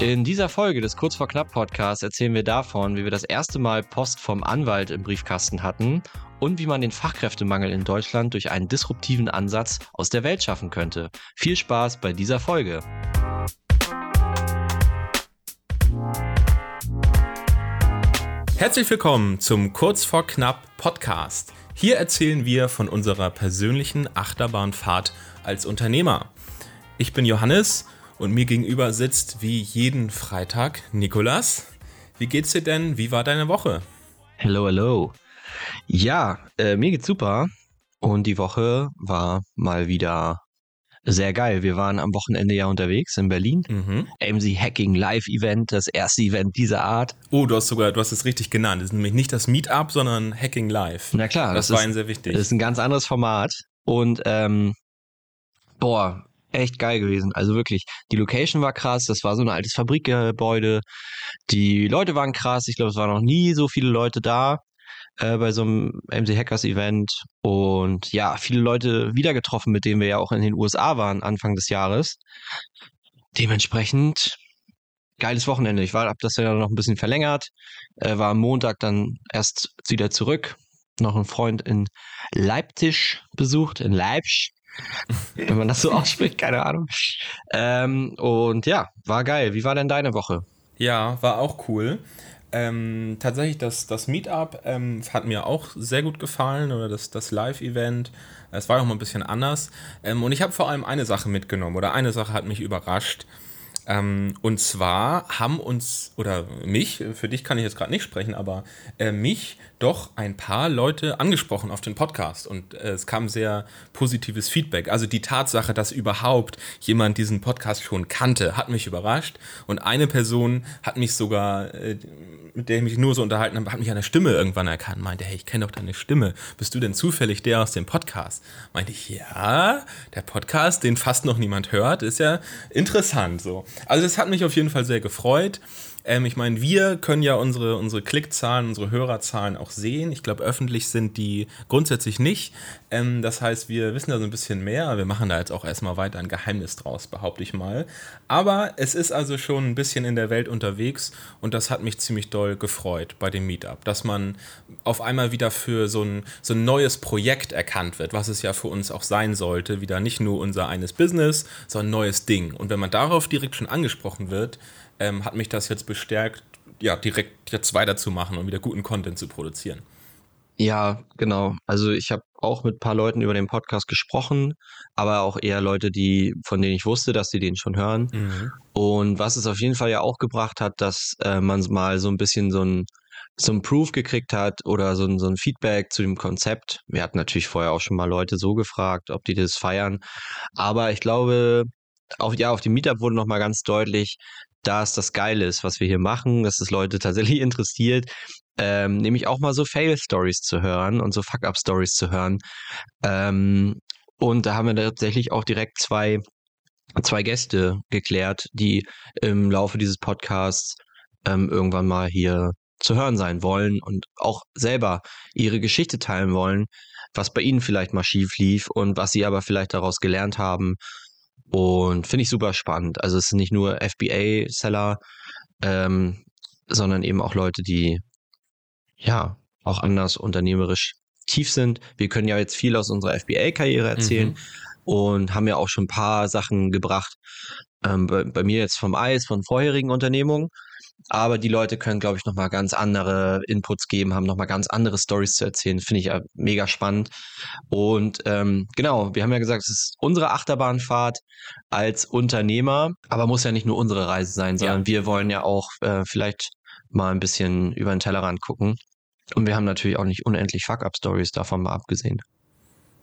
In dieser Folge des Kurz vor Knapp Podcasts erzählen wir davon, wie wir das erste Mal Post vom Anwalt im Briefkasten hatten und wie man den Fachkräftemangel in Deutschland durch einen disruptiven Ansatz aus der Welt schaffen könnte. Viel Spaß bei dieser Folge. Herzlich willkommen zum Kurz vor Knapp Podcast. Hier erzählen wir von unserer persönlichen Achterbahnfahrt als Unternehmer. Ich bin Johannes und mir gegenüber sitzt wie jeden Freitag Nikolas. Wie geht's dir denn? Wie war deine Woche? Hello, hello. Ja, äh, mir geht's super. Und die Woche war mal wieder sehr geil. Wir waren am Wochenende ja unterwegs in Berlin. Mhm. AMC Hacking Live Event, das erste Event dieser Art. Oh, du hast sogar, du hast es richtig genannt. Das ist nämlich nicht das Meetup, sondern Hacking Live. Na klar, das, das war ist, ein sehr wichtig. Das ist ein ganz anderes Format. Und ähm, boah, echt geil gewesen. Also wirklich, die Location war krass, das war so ein altes Fabrikgebäude. Die Leute waren krass, ich glaube, es waren noch nie so viele Leute da äh, bei so einem MC Hackers Event. Und ja, viele Leute wieder getroffen, mit denen wir ja auch in den USA waren, Anfang des Jahres. Dementsprechend geiles Wochenende. Ich war, hab das ja noch ein bisschen verlängert, äh, war am Montag dann erst wieder zurück. Noch einen Freund in Leipzig besucht, in Leipzig wenn man das so ausspricht, keine Ahnung. Ähm, und ja, war geil. Wie war denn deine Woche? Ja, war auch cool. Ähm, tatsächlich, das, das Meetup ähm, hat mir auch sehr gut gefallen oder das, das Live-Event. Es war auch mal ein bisschen anders. Ähm, und ich habe vor allem eine Sache mitgenommen oder eine Sache hat mich überrascht. Ähm, und zwar haben uns, oder mich, für dich kann ich jetzt gerade nicht sprechen, aber äh, mich doch ein paar Leute angesprochen auf den Podcast und äh, es kam sehr positives Feedback. Also die Tatsache, dass überhaupt jemand diesen Podcast schon kannte, hat mich überrascht und eine Person hat mich sogar, äh, mit der ich mich nur so unterhalten habe, hat mich an der Stimme irgendwann erkannt, meinte, hey, ich kenne doch deine Stimme. Bist du denn zufällig der aus dem Podcast? Meinte ich, ja, der Podcast, den fast noch niemand hört, ist ja interessant so. Also das hat mich auf jeden Fall sehr gefreut. Ähm, ich meine, wir können ja unsere, unsere Klickzahlen, unsere Hörerzahlen auch sehen. Ich glaube, öffentlich sind die grundsätzlich nicht. Ähm, das heißt, wir wissen da so ein bisschen mehr. Wir machen da jetzt auch erstmal weiter ein Geheimnis draus, behaupte ich mal. Aber es ist also schon ein bisschen in der Welt unterwegs und das hat mich ziemlich doll gefreut bei dem Meetup, dass man auf einmal wieder für so ein, so ein neues Projekt erkannt wird, was es ja für uns auch sein sollte. Wieder nicht nur unser eines Business, sondern ein neues Ding. Und wenn man darauf direkt schon angesprochen wird, ähm, hat mich das jetzt bestärkt, ja, direkt jetzt weiterzumachen und wieder guten Content zu produzieren. Ja, genau. Also ich habe auch mit ein paar Leuten über den Podcast gesprochen, aber auch eher Leute, die, von denen ich wusste, dass sie den schon hören. Mhm. Und was es auf jeden Fall ja auch gebracht hat, dass äh, man mal so ein bisschen so ein, so ein Proof gekriegt hat oder so ein, so ein Feedback zu dem Konzept. Wir hatten natürlich vorher auch schon mal Leute so gefragt, ob die das feiern. Aber ich glaube, auf, ja, auf dem Meetup wurde nochmal ganz deutlich, dass das geil ist, was wir hier machen, dass es Leute tatsächlich interessiert, ähm, nämlich auch mal so Fail-Stories zu hören und so Fuck-Up-Stories zu hören. Ähm, und da haben wir tatsächlich auch direkt zwei, zwei Gäste geklärt, die im Laufe dieses Podcasts ähm, irgendwann mal hier zu hören sein wollen und auch selber ihre Geschichte teilen wollen, was bei ihnen vielleicht mal schief lief und was sie aber vielleicht daraus gelernt haben und finde ich super spannend. Also es sind nicht nur FBA-Seller, ähm, sondern eben auch Leute, die ja auch anders unternehmerisch tief sind. Wir können ja jetzt viel aus unserer FBA-Karriere erzählen mhm. und haben ja auch schon ein paar Sachen gebracht. Ähm, bei, bei, mir jetzt vom Eis, von vorherigen Unternehmungen. Aber die Leute können, glaube ich, nochmal ganz andere Inputs geben, haben nochmal ganz andere Stories zu erzählen. Finde ich ja mega spannend. Und ähm, genau, wir haben ja gesagt, es ist unsere Achterbahnfahrt als Unternehmer, aber muss ja nicht nur unsere Reise sein, sondern ja. wir wollen ja auch äh, vielleicht mal ein bisschen über den Tellerrand gucken. Und wir haben natürlich auch nicht unendlich Fuck-Up-Stories davon mal abgesehen.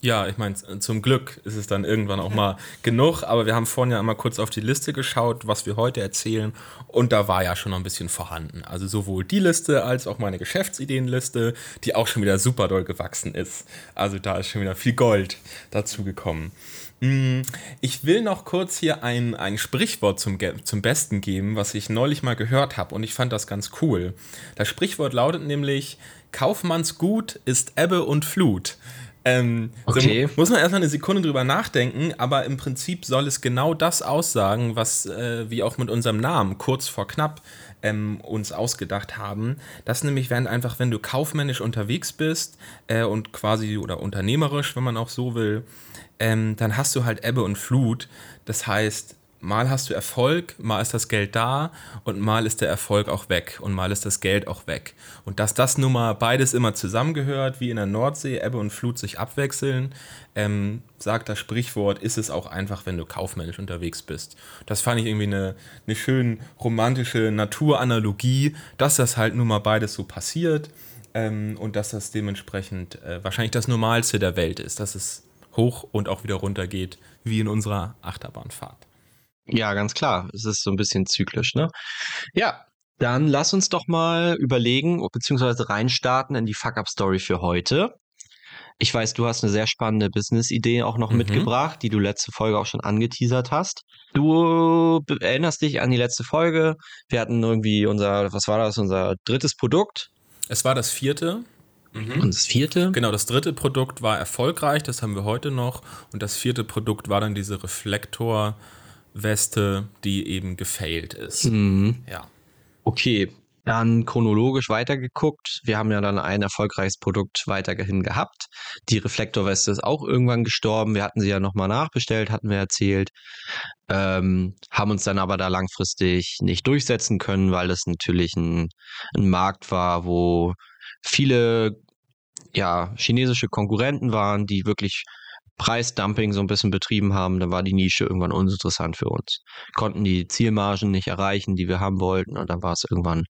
Ja, ich meine, zum Glück ist es dann irgendwann auch mal genug, aber wir haben vorhin ja einmal kurz auf die Liste geschaut, was wir heute erzählen und da war ja schon noch ein bisschen vorhanden. Also sowohl die Liste als auch meine Geschäftsideenliste, die auch schon wieder super doll gewachsen ist. Also da ist schon wieder viel Gold dazu gekommen. Mm, ich will noch kurz hier ein, ein Sprichwort zum, zum Besten geben, was ich neulich mal gehört habe und ich fand das ganz cool. Das Sprichwort lautet nämlich, Kaufmannsgut ist Ebbe und Flut. Ähm, okay. So muss man erstmal eine Sekunde drüber nachdenken, aber im Prinzip soll es genau das aussagen, was äh, wir auch mit unserem Namen kurz vor knapp ähm, uns ausgedacht haben. Das nämlich, wenn einfach, wenn du kaufmännisch unterwegs bist äh, und quasi oder unternehmerisch, wenn man auch so will, ähm, dann hast du halt Ebbe und Flut. Das heißt, mal hast du Erfolg, mal ist das Geld da und mal ist der Erfolg auch weg und mal ist das Geld auch weg. Und dass das nun mal beides immer zusammengehört, wie in der Nordsee, Ebbe und Flut sich abwechseln, ähm, sagt das Sprichwort, ist es auch einfach, wenn du kaufmännisch unterwegs bist. Das fand ich irgendwie eine, eine schön romantische Naturanalogie, dass das halt nun mal beides so passiert ähm, und dass das dementsprechend äh, wahrscheinlich das Normalste der Welt ist, dass es hoch und auch wieder runter geht, wie in unserer Achterbahnfahrt. Ja, ganz klar. Es ist so ein bisschen zyklisch, ne? Ja, dann lass uns doch mal überlegen, beziehungsweise reinstarten in die Fuck-Up-Story für heute. Ich weiß, du hast eine sehr spannende Business-Idee auch noch mhm. mitgebracht, die du letzte Folge auch schon angeteasert hast. Du erinnerst dich an die letzte Folge. Wir hatten irgendwie unser, was war das, unser drittes Produkt? Es war das vierte. Mhm. Und das vierte? Genau, das dritte Produkt war erfolgreich, das haben wir heute noch. Und das vierte Produkt war dann diese Reflektor- Weste, die eben gefailt ist. Mhm. Ja. Okay, dann chronologisch weitergeguckt. Wir haben ja dann ein erfolgreiches Produkt weiterhin gehabt. Die Reflektorweste ist auch irgendwann gestorben. Wir hatten sie ja nochmal nachbestellt, hatten wir erzählt. Ähm, haben uns dann aber da langfristig nicht durchsetzen können, weil es natürlich ein, ein Markt war, wo viele ja, chinesische Konkurrenten waren, die wirklich Preisdumping so ein bisschen betrieben haben, dann war die Nische irgendwann uninteressant für uns. Konnten die Zielmargen nicht erreichen, die wir haben wollten und dann war es irgendwann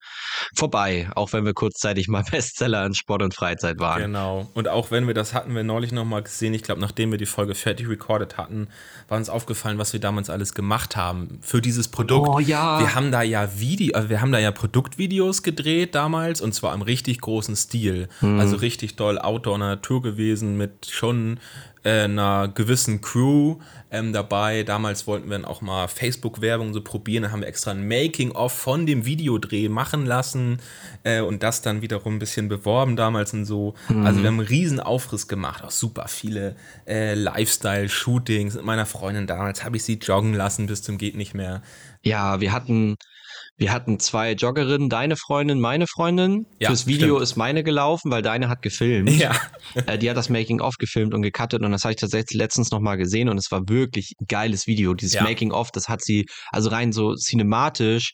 vorbei, auch wenn wir kurzzeitig mal Bestseller in Sport und Freizeit waren. Genau. Und auch wenn wir das hatten wir neulich nochmal gesehen, ich glaube, nachdem wir die Folge fertig recorded hatten, war uns aufgefallen, was wir damals alles gemacht haben für dieses Produkt. Oh ja. Wir haben da ja Video, also wir haben da ja Produktvideos gedreht damals und zwar im richtig großen Stil. Mhm. Also richtig doll Outdoor Natur gewesen mit schon äh, einer gewissen Crew ähm, dabei. Damals wollten wir dann auch mal Facebook-Werbung so probieren. Da haben wir extra ein Making-of von dem Videodreh machen lassen äh, und das dann wiederum ein bisschen beworben damals und so. Mhm. Also wir haben einen riesen Aufriss gemacht. Auch super viele äh, Lifestyle-Shootings mit meiner Freundin damals. Habe ich sie joggen lassen bis zum geht nicht mehr. Ja, wir hatten wir hatten zwei Joggerinnen, deine Freundin, meine Freundin. Ja, Fürs Video stimmt. ist meine gelaufen, weil deine hat gefilmt. Ja. Äh, die hat das Making-of gefilmt und gecuttet und das habe ich tatsächlich letztens nochmal gesehen und es war wirklich ein geiles Video. Dieses ja. Making-of, das hat sie, also rein so cinematisch,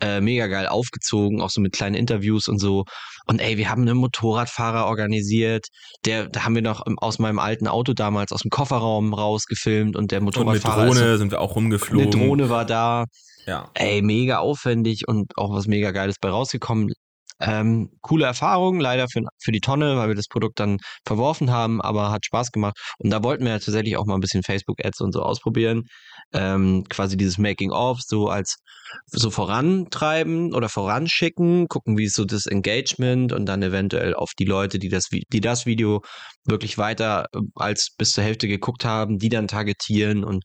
äh, mega geil aufgezogen, auch so mit kleinen Interviews und so. Und ey, wir haben einen Motorradfahrer organisiert, der, da haben wir noch aus meinem alten Auto damals aus dem Kofferraum rausgefilmt und der Motorradfahrer. Und mit Drohne ist, sind wir auch rumgeflogen. Eine Drohne war da. Ja. Ey, mega aufwendig und auch was mega Geiles bei rausgekommen. Ähm, coole Erfahrung, leider für, für die Tonne, weil wir das Produkt dann verworfen haben, aber hat Spaß gemacht. Und da wollten wir ja tatsächlich auch mal ein bisschen Facebook-Ads und so ausprobieren. Ähm, quasi dieses Making-of so als so vorantreiben oder voranschicken, gucken, wie ist so das Engagement und dann eventuell auf die Leute, die das, die das Video wirklich weiter äh, als bis zur Hälfte geguckt haben, die dann targetieren und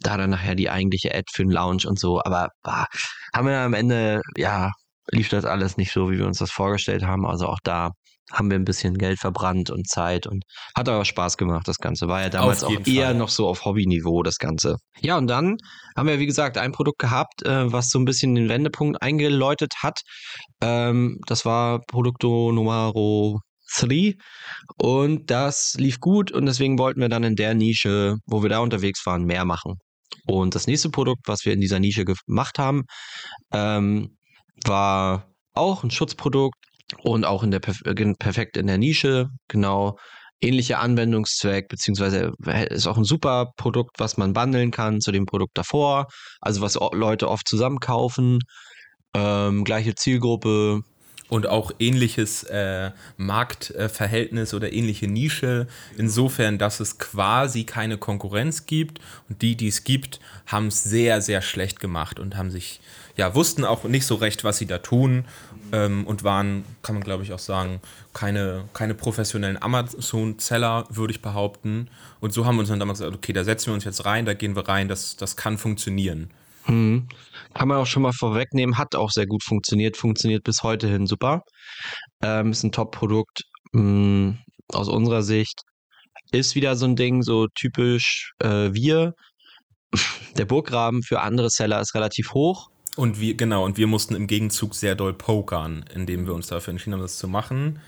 da dann nachher die eigentliche Ad für den Lounge und so. Aber bah, haben wir am Ende, ja, lief das alles nicht so, wie wir uns das vorgestellt haben. Also auch da haben wir ein bisschen Geld verbrannt und Zeit und hat aber Spaß gemacht, das Ganze. War ja damals auch eher Fall. noch so auf Hobbyniveau, das Ganze. Ja, und dann haben wir, wie gesagt, ein Produkt gehabt, äh, was so ein bisschen den Wendepunkt eingeläutet hat. Ähm, das war Produkto Numero 3 und das lief gut und deswegen wollten wir dann in der Nische, wo wir da unterwegs waren, mehr machen. Und das nächste Produkt, was wir in dieser Nische gemacht haben, ähm, war auch ein Schutzprodukt, und auch in der äh, perfekt in der Nische, genau ähnlicher Anwendungszweck, beziehungsweise ist auch ein super Produkt, was man bundeln kann zu dem Produkt davor, also was Leute oft zusammenkaufen, ähm, gleiche Zielgruppe. Und auch ähnliches äh, Marktverhältnis oder ähnliche Nische, insofern, dass es quasi keine Konkurrenz gibt. Und die, die es gibt, haben es sehr, sehr schlecht gemacht und haben sich, ja, wussten auch nicht so recht, was sie da tun ähm, und waren, kann man glaube ich auch sagen, keine, keine professionellen Amazon-Seller, würde ich behaupten. Und so haben wir uns dann damals gesagt, okay, da setzen wir uns jetzt rein, da gehen wir rein, das, das kann funktionieren. Hm. Kann man auch schon mal vorwegnehmen, hat auch sehr gut funktioniert, funktioniert bis heute hin super. Ähm, ist ein Top-Produkt hm, aus unserer Sicht. ist wieder so ein Ding, so typisch äh, wir. Der Burggraben für andere Seller ist relativ hoch. Und wir, genau, und wir mussten im Gegenzug sehr doll pokern, indem wir uns dafür entschieden haben, das zu machen,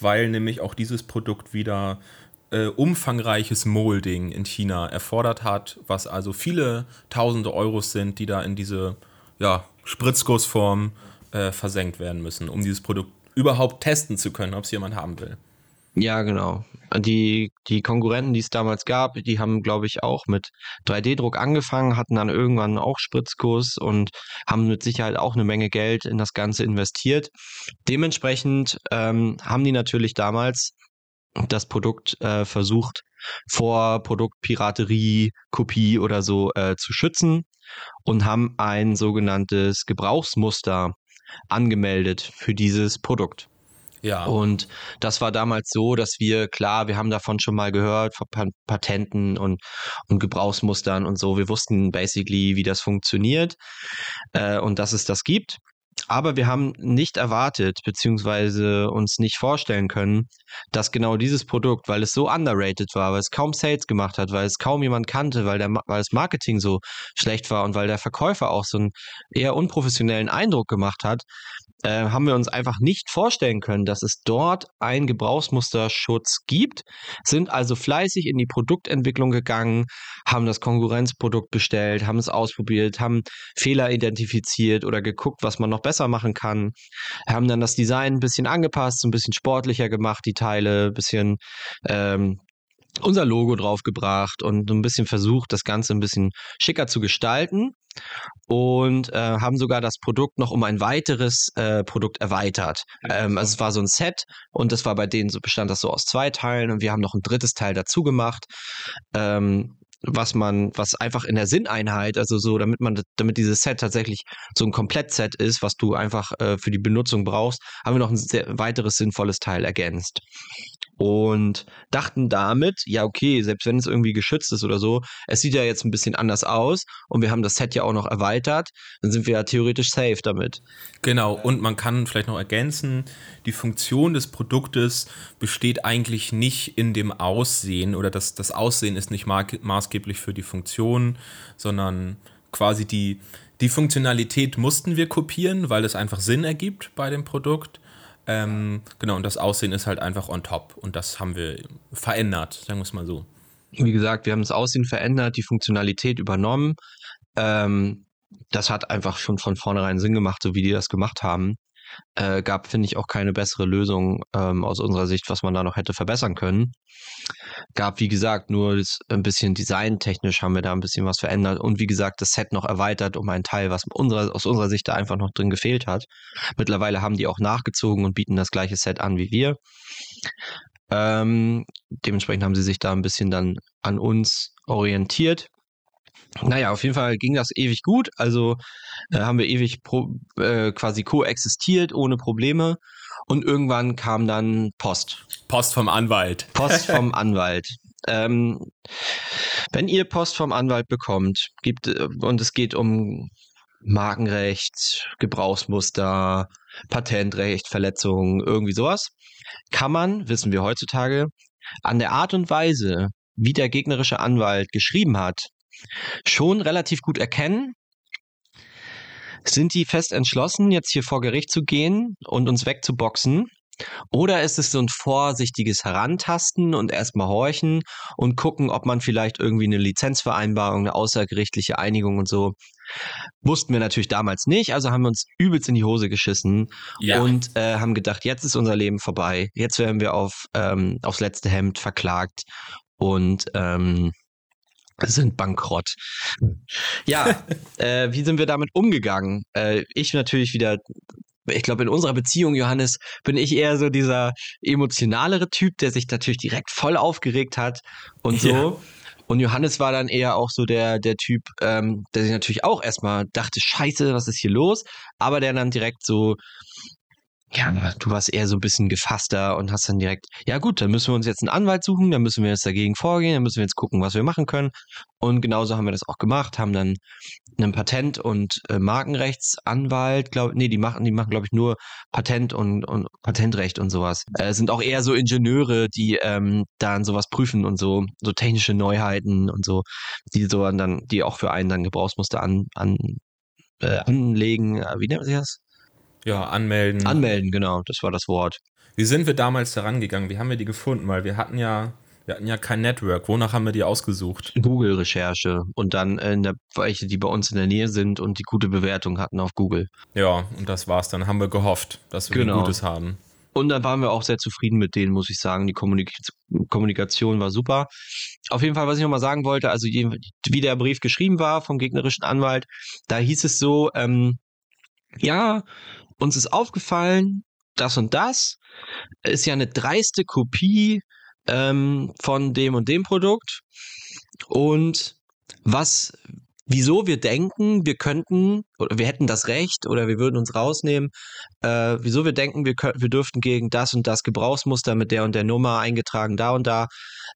weil nämlich auch dieses Produkt wieder äh, umfangreiches Molding in China erfordert hat, was also viele tausende Euros sind, die da in diese ja, Spritzgussform äh, versenkt werden müssen, um dieses Produkt überhaupt testen zu können, ob es jemand haben will. Ja, genau. Die, die Konkurrenten, die es damals gab, die haben, glaube ich, auch mit 3D-Druck angefangen, hatten dann irgendwann auch Spritzkurs und haben mit Sicherheit auch eine Menge Geld in das Ganze investiert. Dementsprechend ähm, haben die natürlich damals das Produkt äh, versucht, vor Produktpiraterie, Kopie oder so äh, zu schützen und haben ein sogenanntes Gebrauchsmuster angemeldet für dieses Produkt. Ja. Und das war damals so, dass wir, klar, wir haben davon schon mal gehört, von Patenten und, und Gebrauchsmustern und so. Wir wussten basically, wie das funktioniert äh, und dass es das gibt. Aber wir haben nicht erwartet, beziehungsweise uns nicht vorstellen können, dass genau dieses Produkt, weil es so underrated war, weil es kaum Sales gemacht hat, weil es kaum jemand kannte, weil, der, weil das Marketing so schlecht war und weil der Verkäufer auch so einen eher unprofessionellen Eindruck gemacht hat, äh, haben wir uns einfach nicht vorstellen können, dass es dort einen Gebrauchsmusterschutz gibt, sind also fleißig in die Produktentwicklung gegangen, haben das Konkurrenzprodukt bestellt, haben es ausprobiert, haben Fehler identifiziert oder geguckt, was man noch besser machen kann, haben dann das Design ein bisschen angepasst, ein bisschen sportlicher gemacht, die Teile, ein bisschen ähm, unser Logo draufgebracht und ein bisschen versucht, das Ganze ein bisschen schicker zu gestalten und äh, haben sogar das Produkt noch um ein weiteres äh, Produkt erweitert. Ähm, also es war so ein Set und das war bei denen so bestand das so aus zwei Teilen und wir haben noch ein drittes Teil dazu gemacht. Ähm, was man, was einfach in der Sinneinheit, also so, damit man, damit dieses Set tatsächlich so ein Komplettset ist, was du einfach äh, für die Benutzung brauchst, haben wir noch ein sehr, weiteres sinnvolles Teil ergänzt und dachten damit, ja, okay, selbst wenn es irgendwie geschützt ist oder so, es sieht ja jetzt ein bisschen anders aus und wir haben das Set ja auch noch erweitert, dann sind wir ja theoretisch safe damit. Genau, und man kann vielleicht noch ergänzen, die Funktion des Produktes besteht eigentlich nicht in dem Aussehen oder das, das Aussehen ist nicht maßgeblich für die Funktion, sondern quasi die, die Funktionalität mussten wir kopieren, weil es einfach Sinn ergibt bei dem Produkt. Ähm, genau, und das Aussehen ist halt einfach on top. Und das haben wir verändert, sagen wir es mal so. Wie gesagt, wir haben das Aussehen verändert, die Funktionalität übernommen. Ähm, das hat einfach schon von vornherein Sinn gemacht, so wie die das gemacht haben. Äh, gab, finde ich, auch keine bessere Lösung ähm, aus unserer Sicht, was man da noch hätte verbessern können. Gab, wie gesagt, nur ein bisschen designtechnisch haben wir da ein bisschen was verändert und wie gesagt, das Set noch erweitert um einen Teil, was unserer, aus unserer Sicht da einfach noch drin gefehlt hat. Mittlerweile haben die auch nachgezogen und bieten das gleiche Set an wie wir. Ähm, dementsprechend haben sie sich da ein bisschen dann an uns orientiert. Naja, auf jeden Fall ging das ewig gut. Also äh, haben wir ewig pro, äh, quasi koexistiert ohne Probleme. Und irgendwann kam dann Post. Post vom Anwalt. Post vom Anwalt. Ähm, wenn ihr Post vom Anwalt bekommt, gibt äh, und es geht um Markenrecht, Gebrauchsmuster, Patentrecht, Verletzungen, irgendwie sowas, kann man, wissen wir heutzutage, an der Art und Weise, wie der gegnerische Anwalt geschrieben hat, schon relativ gut erkennen. Sind die fest entschlossen, jetzt hier vor Gericht zu gehen und uns wegzuboxen? Oder ist es so ein vorsichtiges Herantasten und erstmal horchen und gucken, ob man vielleicht irgendwie eine Lizenzvereinbarung, eine außergerichtliche Einigung und so. Wussten wir natürlich damals nicht, also haben wir uns übelst in die Hose geschissen ja. und äh, haben gedacht, jetzt ist unser Leben vorbei. Jetzt werden wir auf, ähm, aufs letzte Hemd verklagt und ähm, sind bankrott. Ja, äh, wie sind wir damit umgegangen? Äh, ich natürlich wieder, ich glaube, in unserer Beziehung, Johannes, bin ich eher so dieser emotionalere Typ, der sich natürlich direkt voll aufgeregt hat und so. Ja. Und Johannes war dann eher auch so der, der Typ, ähm, der sich natürlich auch erstmal dachte, scheiße, was ist hier los? Aber der dann direkt so ja, du warst eher so ein bisschen gefasster und hast dann direkt, ja gut, dann müssen wir uns jetzt einen Anwalt suchen, dann müssen wir jetzt dagegen vorgehen, dann müssen wir jetzt gucken, was wir machen können. Und genauso haben wir das auch gemacht, haben dann einen Patent- und äh, Markenrechtsanwalt, glaube nee, die machen, die machen, glaube ich, nur Patent und, und Patentrecht und sowas. Äh, sind auch eher so Ingenieure, die ähm, dann sowas prüfen und so, so technische Neuheiten und so, die so dann, die auch für einen dann Gebrauchsmuster an, an äh, anlegen. Äh, wie nennt man sich das? Ja, anmelden. Anmelden, genau, das war das Wort. Wie sind wir damals daran gegangen? Wie haben wir die gefunden? Weil wir hatten ja, wir hatten ja kein Network. Wonach haben wir die ausgesucht? Google-Recherche und dann in der, welche, die bei uns in der Nähe sind und die gute Bewertung hatten auf Google. Ja, und das war's. Dann haben wir gehofft, dass wir genau. Gutes haben. Und dann waren wir auch sehr zufrieden mit denen, muss ich sagen. Die Kommunik Kommunikation war super. Auf jeden Fall, was ich nochmal sagen wollte, also wie der Brief geschrieben war vom gegnerischen Anwalt, da hieß es so, ähm, ja, uns ist aufgefallen, das und das ist ja eine dreiste Kopie ähm, von dem und dem Produkt. Und was, wieso wir denken, wir könnten, oder wir hätten das Recht oder wir würden uns rausnehmen, äh, wieso wir denken, wir, könnten, wir dürften gegen das und das Gebrauchsmuster mit der und der Nummer eingetragen da und da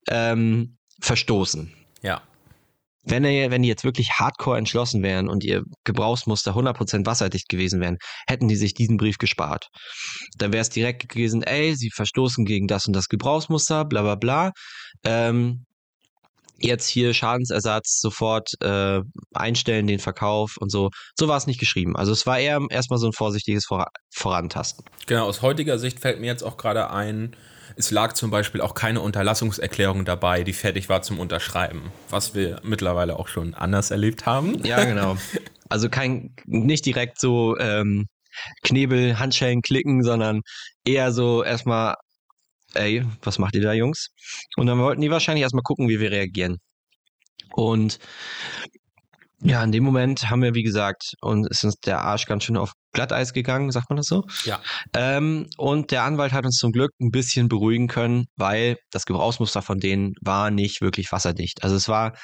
ähm, verstoßen. Ja wenn, ihr, wenn die jetzt wirklich hardcore entschlossen wären und ihr Gebrauchsmuster 100% wasserdicht gewesen wären, hätten die sich diesen Brief gespart. Dann wäre es direkt gewesen, ey, sie verstoßen gegen das und das Gebrauchsmuster, bla bla bla. Ähm, jetzt hier Schadensersatz sofort äh, einstellen, den Verkauf und so. So war es nicht geschrieben. Also es war eher erstmal so ein vorsichtiges Vor Vorantasten. Genau, aus heutiger Sicht fällt mir jetzt auch gerade ein, es lag zum Beispiel auch keine Unterlassungserklärung dabei, die fertig war zum Unterschreiben, was wir mittlerweile auch schon anders erlebt haben. Ja, genau. Also kein, nicht direkt so ähm, Knebel, Handschellen klicken, sondern eher so erstmal, ey, was macht ihr da, Jungs? Und dann wollten die wahrscheinlich erstmal gucken, wie wir reagieren. Und ja, in dem Moment haben wir, wie gesagt, und ist uns der Arsch ganz schön auf Glatteis gegangen, sagt man das so? Ja. Ähm, und der Anwalt hat uns zum Glück ein bisschen beruhigen können, weil das Gebrauchsmuster von denen war nicht wirklich wasserdicht. Also es war,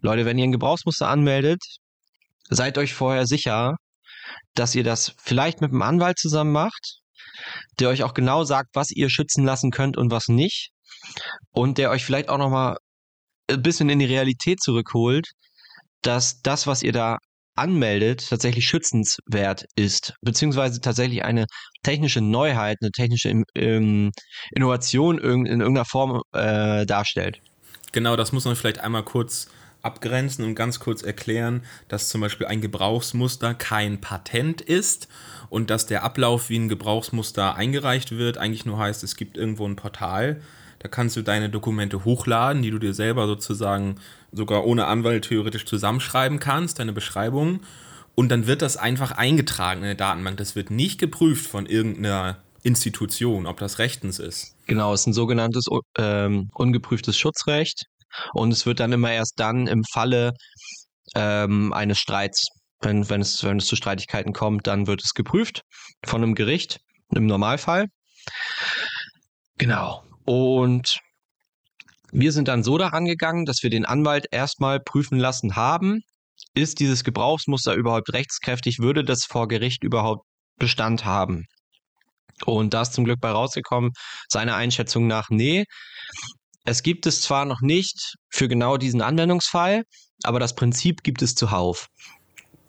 Leute, wenn ihr ein Gebrauchsmuster anmeldet, seid euch vorher sicher, dass ihr das vielleicht mit einem Anwalt zusammen macht, der euch auch genau sagt, was ihr schützen lassen könnt und was nicht. Und der euch vielleicht auch nochmal ein bisschen in die Realität zurückholt, dass das, was ihr da anmeldet, tatsächlich schützenswert ist, beziehungsweise tatsächlich eine technische Neuheit, eine technische ähm, Innovation in irgendeiner Form äh, darstellt. Genau, das muss man vielleicht einmal kurz abgrenzen und ganz kurz erklären, dass zum Beispiel ein Gebrauchsmuster kein Patent ist und dass der Ablauf, wie ein Gebrauchsmuster eingereicht wird, eigentlich nur heißt, es gibt irgendwo ein Portal, da kannst du deine Dokumente hochladen, die du dir selber sozusagen sogar ohne Anwalt theoretisch zusammenschreiben kannst, deine Beschreibung. Und dann wird das einfach eingetragen in der Datenbank. Das wird nicht geprüft von irgendeiner Institution, ob das rechtens ist. Genau, es ist ein sogenanntes ähm, ungeprüftes Schutzrecht. Und es wird dann immer erst dann im Falle ähm, eines Streits, wenn, wenn, es, wenn es zu Streitigkeiten kommt, dann wird es geprüft von einem Gericht im Normalfall. Genau. Und wir sind dann so daran gegangen, dass wir den Anwalt erstmal prüfen lassen haben, ist dieses Gebrauchsmuster überhaupt rechtskräftig, würde das vor Gericht überhaupt Bestand haben? Und da ist zum Glück bei rausgekommen, seiner Einschätzung nach, nee, es gibt es zwar noch nicht für genau diesen Anwendungsfall, aber das Prinzip gibt es zuhauf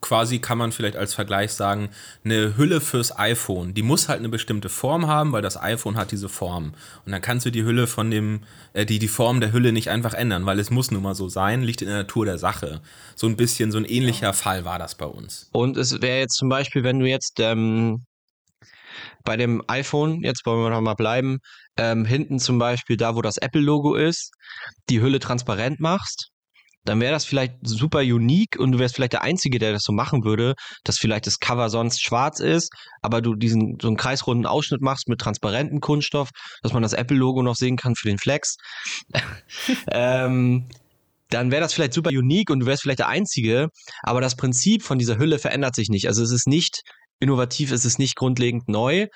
quasi kann man vielleicht als Vergleich sagen, eine Hülle fürs iPhone. Die muss halt eine bestimmte Form haben, weil das iPhone hat diese Form. Und dann kannst du die Hülle von dem, äh, die, die Form der Hülle nicht einfach ändern, weil es muss nun mal so sein, liegt in der Natur der Sache. So ein bisschen, so ein ähnlicher ja. Fall war das bei uns. Und es wäre jetzt zum Beispiel, wenn du jetzt ähm, bei dem iPhone, jetzt wollen wir noch mal bleiben, ähm, hinten zum Beispiel da, wo das Apple-Logo ist, die Hülle transparent machst dann wäre das vielleicht super unique und du wärst vielleicht der Einzige, der das so machen würde, dass vielleicht das Cover sonst schwarz ist, aber du diesen so einen kreisrunden Ausschnitt machst mit transparentem Kunststoff, dass man das Apple-Logo noch sehen kann für den Flex. ähm, dann wäre das vielleicht super unique und du wärst vielleicht der Einzige, aber das Prinzip von dieser Hülle verändert sich nicht. Also es ist nicht innovativ, es ist nicht grundlegend neu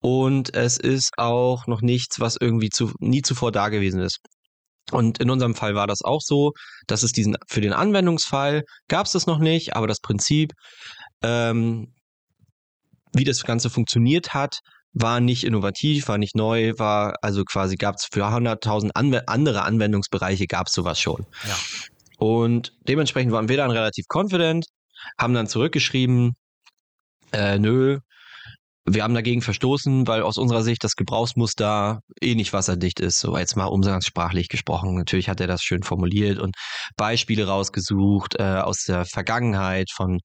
und es ist auch noch nichts, was irgendwie zu, nie zuvor da gewesen ist. Und in unserem Fall war das auch so, dass es diesen, für den Anwendungsfall gab es das noch nicht, aber das Prinzip ähm, wie das Ganze funktioniert hat, war nicht innovativ, war nicht neu, war also quasi gab es für 100.000 Anw andere Anwendungsbereiche gab es sowas schon. Ja. Und dementsprechend waren wir dann relativ confident, haben dann zurückgeschrieben, äh, nö, wir haben dagegen verstoßen, weil aus unserer Sicht das Gebrauchsmuster eh nicht wasserdicht ist, so jetzt mal umgangssprachlich gesprochen. Natürlich hat er das schön formuliert und Beispiele rausgesucht äh, aus der Vergangenheit von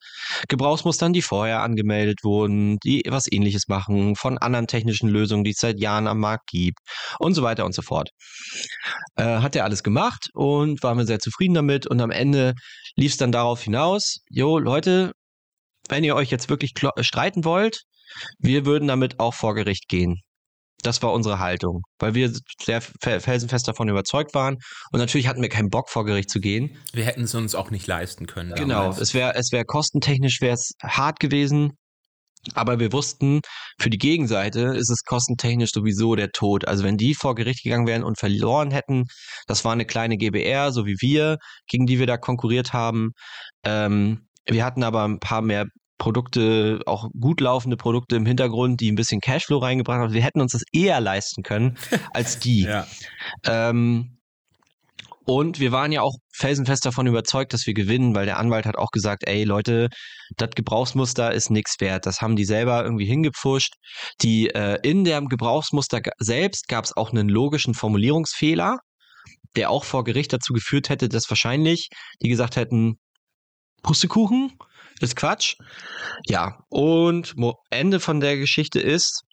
Gebrauchsmustern, die vorher angemeldet wurden, die was ähnliches machen, von anderen technischen Lösungen, die es seit Jahren am Markt gibt und so weiter und so fort. Äh, hat er alles gemacht und waren wir sehr zufrieden damit und am Ende lief es dann darauf hinaus, jo Leute, wenn ihr euch jetzt wirklich streiten wollt, wir würden damit auch vor Gericht gehen. Das war unsere Haltung, weil wir sehr felsenfest davon überzeugt waren. Und natürlich hatten wir keinen Bock, vor Gericht zu gehen. Wir hätten es uns auch nicht leisten können. Genau, damals. es wäre es wär kostentechnisch wär's hart gewesen. Aber wir wussten, für die Gegenseite ist es kostentechnisch sowieso der Tod. Also wenn die vor Gericht gegangen wären und verloren hätten, das war eine kleine GBR, so wie wir, gegen die wir da konkurriert haben. Ähm, wir hatten aber ein paar mehr Produkte, auch gut laufende Produkte im Hintergrund, die ein bisschen Cashflow reingebracht haben. Wir hätten uns das eher leisten können als die. ja. ähm, und wir waren ja auch felsenfest davon überzeugt, dass wir gewinnen, weil der Anwalt hat auch gesagt, ey Leute, das Gebrauchsmuster ist nichts wert. Das haben die selber irgendwie hingepfuscht. Die äh, in dem Gebrauchsmuster selbst gab es auch einen logischen Formulierungsfehler, der auch vor Gericht dazu geführt hätte, dass wahrscheinlich die gesagt hätten, Pustekuchen, ist Quatsch. Ja, und Ende von der Geschichte ist,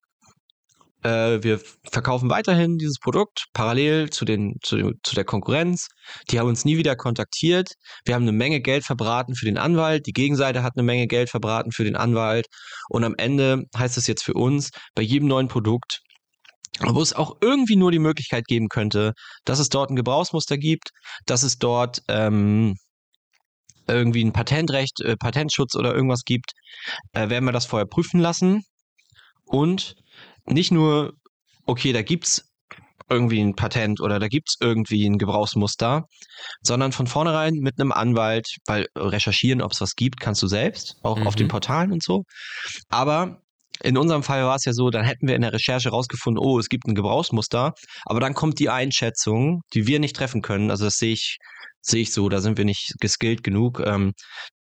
äh, wir verkaufen weiterhin dieses Produkt parallel zu, den, zu, zu der Konkurrenz. Die haben uns nie wieder kontaktiert. Wir haben eine Menge Geld verbraten für den Anwalt. Die Gegenseite hat eine Menge Geld verbraten für den Anwalt. Und am Ende heißt es jetzt für uns, bei jedem neuen Produkt wo es auch irgendwie nur die Möglichkeit geben könnte, dass es dort ein Gebrauchsmuster gibt, dass es dort ähm, irgendwie ein Patentrecht, äh, Patentschutz oder irgendwas gibt, äh, werden wir das vorher prüfen lassen. Und nicht nur, okay, da gibt es irgendwie ein Patent oder da gibt es irgendwie ein Gebrauchsmuster, sondern von vornherein mit einem Anwalt, weil recherchieren, ob es was gibt, kannst du selbst, auch mhm. auf den mhm. Portalen und so. Aber in unserem Fall war es ja so, dann hätten wir in der Recherche rausgefunden, oh, es gibt ein Gebrauchsmuster, aber dann kommt die Einschätzung, die wir nicht treffen können. Also das sehe ich sehe ich so, da sind wir nicht geskillt genug. Ähm,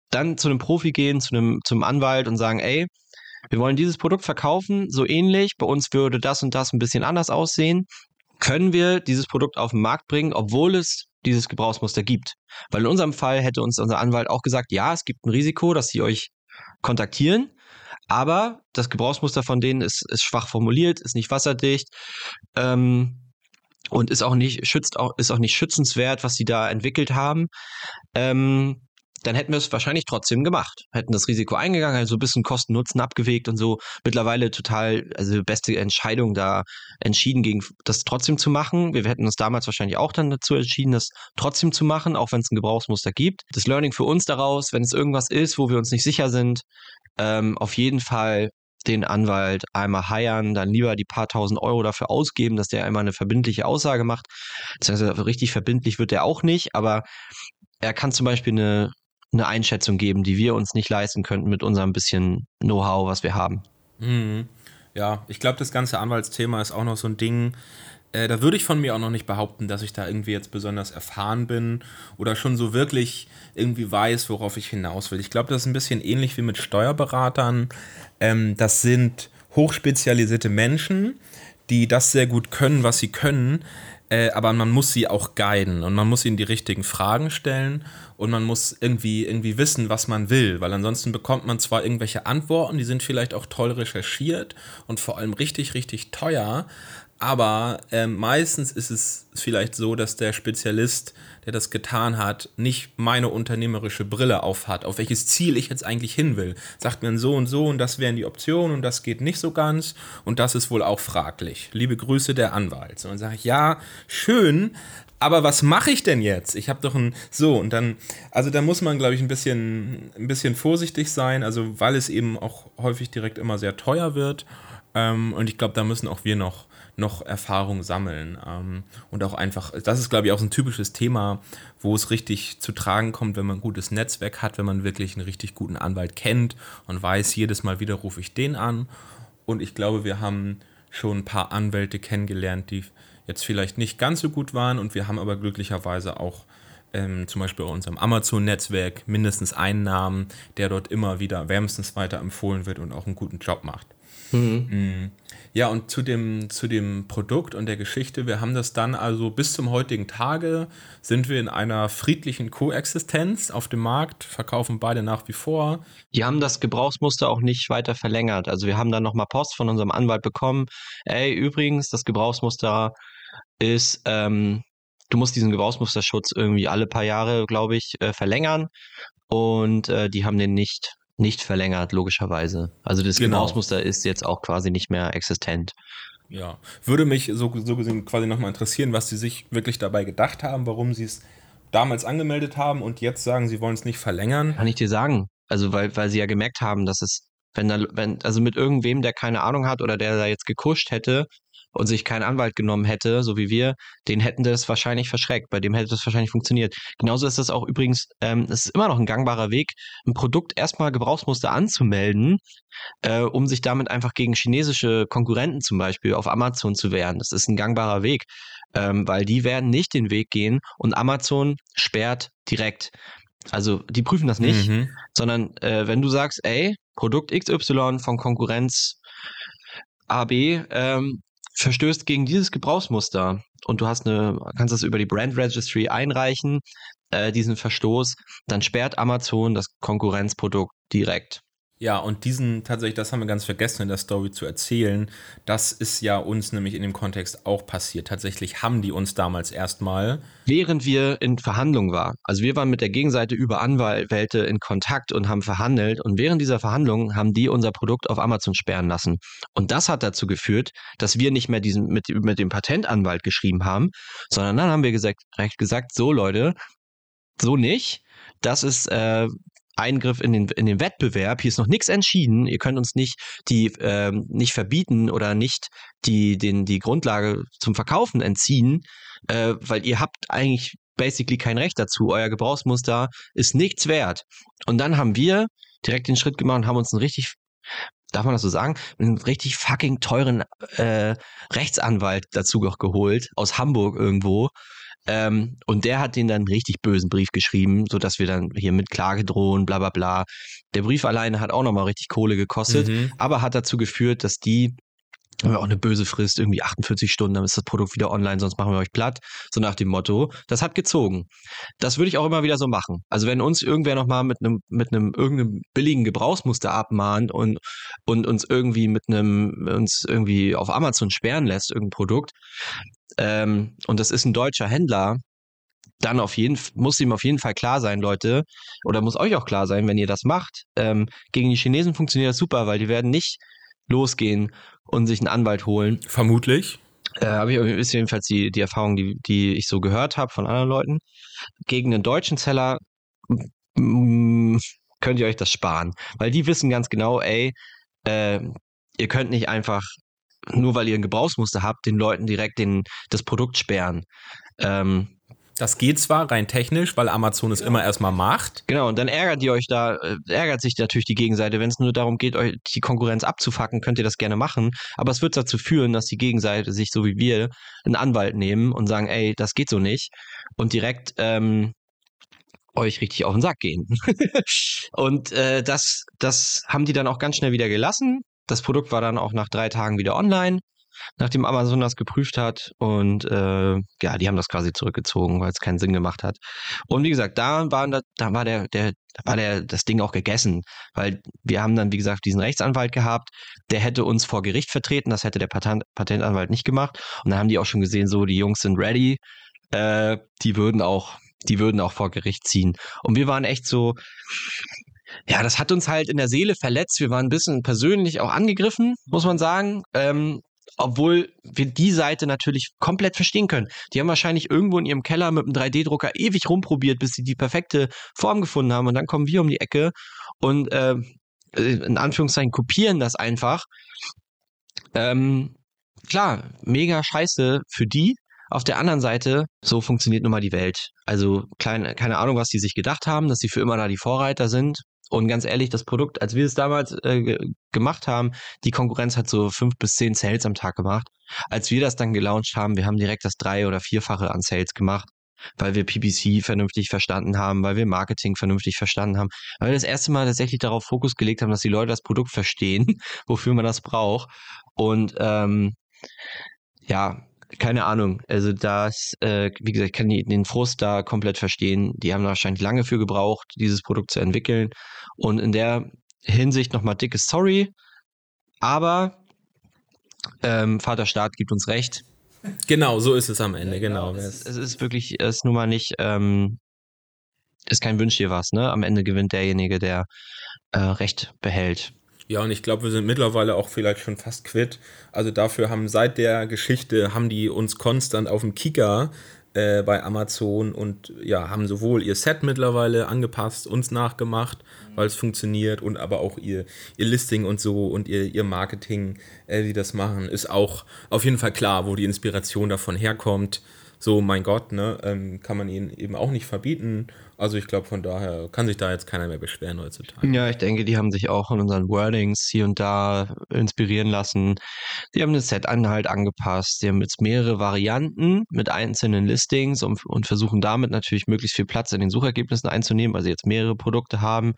dann zu einem Profi gehen, zu einem, zum Anwalt und sagen, ey, wir wollen dieses Produkt verkaufen, so ähnlich, bei uns würde das und das ein bisschen anders aussehen. Können wir dieses Produkt auf den Markt bringen, obwohl es dieses Gebrauchsmuster gibt? Weil in unserem Fall hätte uns unser Anwalt auch gesagt, ja, es gibt ein Risiko, dass sie euch kontaktieren, aber das Gebrauchsmuster von denen ist, ist schwach formuliert, ist nicht wasserdicht. Ähm, und ist auch nicht schützt auch ist auch nicht schützenswert, was sie da entwickelt haben. Ähm, dann hätten wir es wahrscheinlich trotzdem gemacht. Hätten das Risiko eingegangen, also ein bisschen Kosten-Nutzen abgewegt und so. Mittlerweile total, also beste Entscheidung da entschieden, gegen das trotzdem zu machen. Wir hätten uns damals wahrscheinlich auch dann dazu entschieden, das trotzdem zu machen, auch wenn es ein Gebrauchsmuster gibt. Das Learning für uns daraus, wenn es irgendwas ist, wo wir uns nicht sicher sind, ähm, auf jeden Fall den Anwalt einmal heiern, dann lieber die paar tausend Euro dafür ausgeben, dass der einmal eine verbindliche Aussage macht. Das heißt, richtig verbindlich wird er auch nicht, aber er kann zum Beispiel eine, eine Einschätzung geben, die wir uns nicht leisten könnten mit unserem bisschen Know-how, was wir haben. Mhm. Ja, ich glaube, das ganze Anwaltsthema ist auch noch so ein Ding, äh, da würde ich von mir auch noch nicht behaupten, dass ich da irgendwie jetzt besonders erfahren bin oder schon so wirklich irgendwie weiß, worauf ich hinaus will. Ich glaube, das ist ein bisschen ähnlich wie mit Steuerberatern. Ähm, das sind hochspezialisierte Menschen, die das sehr gut können, was sie können, äh, aber man muss sie auch guiden und man muss ihnen die richtigen Fragen stellen und man muss irgendwie, irgendwie wissen, was man will, weil ansonsten bekommt man zwar irgendwelche Antworten, die sind vielleicht auch toll recherchiert und vor allem richtig, richtig teuer, aber äh, meistens ist es vielleicht so, dass der Spezialist, der das getan hat, nicht meine unternehmerische Brille aufhat, auf welches Ziel ich jetzt eigentlich hin will. Sagt mir so und so und das wären die Optionen und das geht nicht so ganz und das ist wohl auch fraglich. Liebe Grüße der Anwalt. Und dann sage ich, ja, schön, aber was mache ich denn jetzt? Ich habe doch ein so und dann, also da muss man, glaube ich, ein bisschen, ein bisschen vorsichtig sein, also weil es eben auch häufig direkt immer sehr teuer wird. Ähm, und ich glaube, da müssen auch wir noch noch Erfahrung sammeln. Ähm, und auch einfach, das ist, glaube ich, auch so ein typisches Thema, wo es richtig zu tragen kommt, wenn man ein gutes Netzwerk hat, wenn man wirklich einen richtig guten Anwalt kennt und weiß, jedes Mal wieder rufe ich den an. Und ich glaube, wir haben schon ein paar Anwälte kennengelernt, die jetzt vielleicht nicht ganz so gut waren und wir haben aber glücklicherweise auch ähm, zum Beispiel bei unserem Amazon-Netzwerk mindestens einen Namen, der dort immer wieder wärmstens weiterempfohlen wird und auch einen guten Job macht. Mhm. Ja, und zu dem, zu dem Produkt und der Geschichte, wir haben das dann also bis zum heutigen Tage, sind wir in einer friedlichen Koexistenz auf dem Markt, verkaufen beide nach wie vor. Die haben das Gebrauchsmuster auch nicht weiter verlängert. Also wir haben dann nochmal Post von unserem Anwalt bekommen. Ey, übrigens, das Gebrauchsmuster ist, ähm, du musst diesen Gebrauchsmusterschutz irgendwie alle paar Jahre, glaube ich, äh, verlängern. Und äh, die haben den nicht nicht verlängert, logischerweise. Also das genau. Gebrauchsmuster ist jetzt auch quasi nicht mehr existent. Ja, würde mich so, so gesehen quasi nochmal interessieren, was Sie sich wirklich dabei gedacht haben, warum Sie es damals angemeldet haben und jetzt sagen, Sie wollen es nicht verlängern. Kann ich dir sagen. Also, weil, weil Sie ja gemerkt haben, dass es, wenn da, wenn, also mit irgendwem, der keine Ahnung hat oder der da jetzt gekuscht hätte, und sich keinen Anwalt genommen hätte, so wie wir, den hätten das wahrscheinlich verschreckt. Bei dem hätte das wahrscheinlich funktioniert. Genauso ist das auch übrigens, ähm, es ist immer noch ein gangbarer Weg, ein Produkt erstmal Gebrauchsmuster anzumelden, äh, um sich damit einfach gegen chinesische Konkurrenten zum Beispiel auf Amazon zu wehren. Das ist ein gangbarer Weg, ähm, weil die werden nicht den Weg gehen und Amazon sperrt direkt. Also die prüfen das nicht, mhm. sondern äh, wenn du sagst, ey, Produkt XY von Konkurrenz AB, ähm, verstößt gegen dieses Gebrauchsmuster und du hast eine, kannst das über die Brand Registry einreichen, äh, diesen Verstoß, dann sperrt Amazon das Konkurrenzprodukt direkt. Ja, und diesen tatsächlich, das haben wir ganz vergessen in der Story zu erzählen. Das ist ja uns nämlich in dem Kontext auch passiert. Tatsächlich haben die uns damals erstmal. Während wir in Verhandlungen waren. Also wir waren mit der Gegenseite über Anwälte in Kontakt und haben verhandelt. Und während dieser Verhandlungen haben die unser Produkt auf Amazon sperren lassen. Und das hat dazu geführt, dass wir nicht mehr diesen mit, mit dem Patentanwalt geschrieben haben, sondern dann haben wir gesagt, recht gesagt, so Leute, so nicht. Das ist äh, Eingriff in den, in den Wettbewerb. Hier ist noch nichts entschieden. Ihr könnt uns nicht die äh, nicht verbieten oder nicht die, den, die Grundlage zum Verkaufen entziehen, äh, weil ihr habt eigentlich basically kein Recht dazu. Euer Gebrauchsmuster ist nichts wert. Und dann haben wir direkt den Schritt gemacht und haben uns einen richtig darf man das so sagen, einen richtig fucking teuren äh, Rechtsanwalt dazu geholt, aus Hamburg irgendwo, ähm, und der hat den dann richtig bösen Brief geschrieben, sodass wir dann hier mit Klage drohen, bla bla bla. Der Brief alleine hat auch nochmal richtig Kohle gekostet, mhm. aber hat dazu geführt, dass die haben wir auch eine böse Frist, irgendwie 48 Stunden, dann ist das Produkt wieder online, sonst machen wir euch platt. So nach dem Motto. Das hat gezogen. Das würde ich auch immer wieder so machen. Also wenn uns irgendwer nochmal mit einem, mit einem irgendeinem billigen Gebrauchsmuster abmahnt und, und uns irgendwie mit einem, uns irgendwie auf Amazon sperren lässt, irgendein Produkt, ähm, und das ist ein deutscher Händler, dann auf jeden muss ihm auf jeden Fall klar sein, Leute, oder muss euch auch klar sein, wenn ihr das macht. Ähm, gegen die Chinesen funktioniert das super, weil die werden nicht losgehen und sich einen Anwalt holen. Vermutlich. Äh, habe ich ist jedenfalls die, die Erfahrung, die, die ich so gehört habe von anderen Leuten. Gegen einen deutschen Seller könnt ihr euch das sparen, weil die wissen ganz genau, ey, äh, ihr könnt nicht einfach nur weil ihr ein Gebrauchsmuster habt, den Leuten direkt den, das Produkt sperren. Ähm, das geht zwar rein technisch, weil Amazon es genau. immer erstmal macht. Genau, und dann ärgert ihr euch da, äh, ärgert sich natürlich die Gegenseite. Wenn es nur darum geht, euch die Konkurrenz abzufacken, könnt ihr das gerne machen. Aber es wird dazu führen, dass die Gegenseite sich, so wie wir, einen Anwalt nehmen und sagen, ey, das geht so nicht. Und direkt ähm, euch richtig auf den Sack gehen. und äh, das, das haben die dann auch ganz schnell wieder gelassen. Das Produkt war dann auch nach drei Tagen wieder online, nachdem Amazon das geprüft hat. Und äh, ja, die haben das quasi zurückgezogen, weil es keinen Sinn gemacht hat. Und wie gesagt, da war, da war der, der, da war der, das Ding auch gegessen, weil wir haben dann, wie gesagt, diesen Rechtsanwalt gehabt, der hätte uns vor Gericht vertreten, das hätte der Patent, Patentanwalt nicht gemacht. Und dann haben die auch schon gesehen, so, die Jungs sind ready, äh, die würden auch, die würden auch vor Gericht ziehen. Und wir waren echt so, ja, das hat uns halt in der Seele verletzt. Wir waren ein bisschen persönlich auch angegriffen, muss man sagen. Ähm, obwohl wir die Seite natürlich komplett verstehen können. Die haben wahrscheinlich irgendwo in ihrem Keller mit einem 3D-Drucker ewig rumprobiert, bis sie die perfekte Form gefunden haben. Und dann kommen wir um die Ecke und äh, in Anführungszeichen kopieren das einfach. Ähm, klar, mega scheiße für die. Auf der anderen Seite, so funktioniert nun mal die Welt. Also klein, keine Ahnung, was die sich gedacht haben, dass sie für immer da die Vorreiter sind. Und ganz ehrlich, das Produkt, als wir es damals äh, gemacht haben, die Konkurrenz hat so fünf bis zehn Sales am Tag gemacht. Als wir das dann gelauncht haben, wir haben direkt das drei- oder vierfache an Sales gemacht, weil wir PPC vernünftig verstanden haben, weil wir Marketing vernünftig verstanden haben, weil wir das erste Mal tatsächlich darauf Fokus gelegt haben, dass die Leute das Produkt verstehen, wofür man das braucht. Und ähm, ja, keine Ahnung. Also das, äh, wie gesagt, ich kann den Frust da komplett verstehen. Die haben wahrscheinlich lange für gebraucht, dieses Produkt zu entwickeln. Und in der Hinsicht nochmal dickes Sorry. Aber ähm, Vater Staat gibt uns recht. Genau, so ist es am Ende, genau. Es, es ist wirklich, es ist nun mal nicht, ähm, ist kein Wünsch dir was, ne? Am Ende gewinnt derjenige, der äh, Recht behält. Ja, und ich glaube, wir sind mittlerweile auch vielleicht schon fast quitt. Also dafür haben seit der Geschichte, haben die uns konstant auf dem Kicker äh, bei Amazon und ja, haben sowohl ihr Set mittlerweile angepasst, uns nachgemacht, weil es funktioniert und aber auch ihr, ihr Listing und so und ihr, ihr Marketing, äh, die das machen, ist auch auf jeden Fall klar, wo die Inspiration davon herkommt. So, mein Gott, ne, ähm, kann man ihnen eben auch nicht verbieten. Also ich glaube, von daher kann sich da jetzt keiner mehr beschweren heutzutage. Ja, ich denke, die haben sich auch in unseren Wordings hier und da inspirieren lassen. Die haben das Set halt angepasst. Die haben jetzt mehrere Varianten mit einzelnen Listings und, und versuchen damit natürlich möglichst viel Platz in den Suchergebnissen einzunehmen, weil sie jetzt mehrere Produkte haben.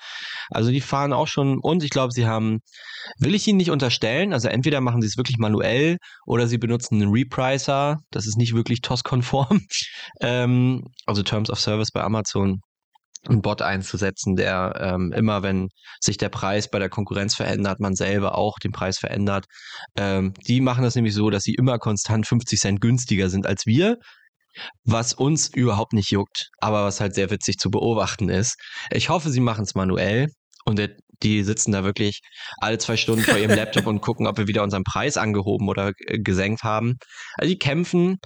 Also die fahren auch schon und ich glaube, sie haben, will ich ihnen nicht unterstellen, also entweder machen sie es wirklich manuell oder sie benutzen einen Repricer. Das ist nicht wirklich TOS-konform. ähm, also Terms of Service bei Amazon einen Bot einzusetzen, der ähm, immer, wenn sich der Preis bei der Konkurrenz verändert, man selber auch den Preis verändert. Ähm, die machen das nämlich so, dass sie immer konstant 50 Cent günstiger sind als wir, was uns überhaupt nicht juckt, aber was halt sehr witzig zu beobachten ist. Ich hoffe, sie machen es manuell und die sitzen da wirklich alle zwei Stunden vor ihrem Laptop und gucken, ob wir wieder unseren Preis angehoben oder äh, gesenkt haben. Also die kämpfen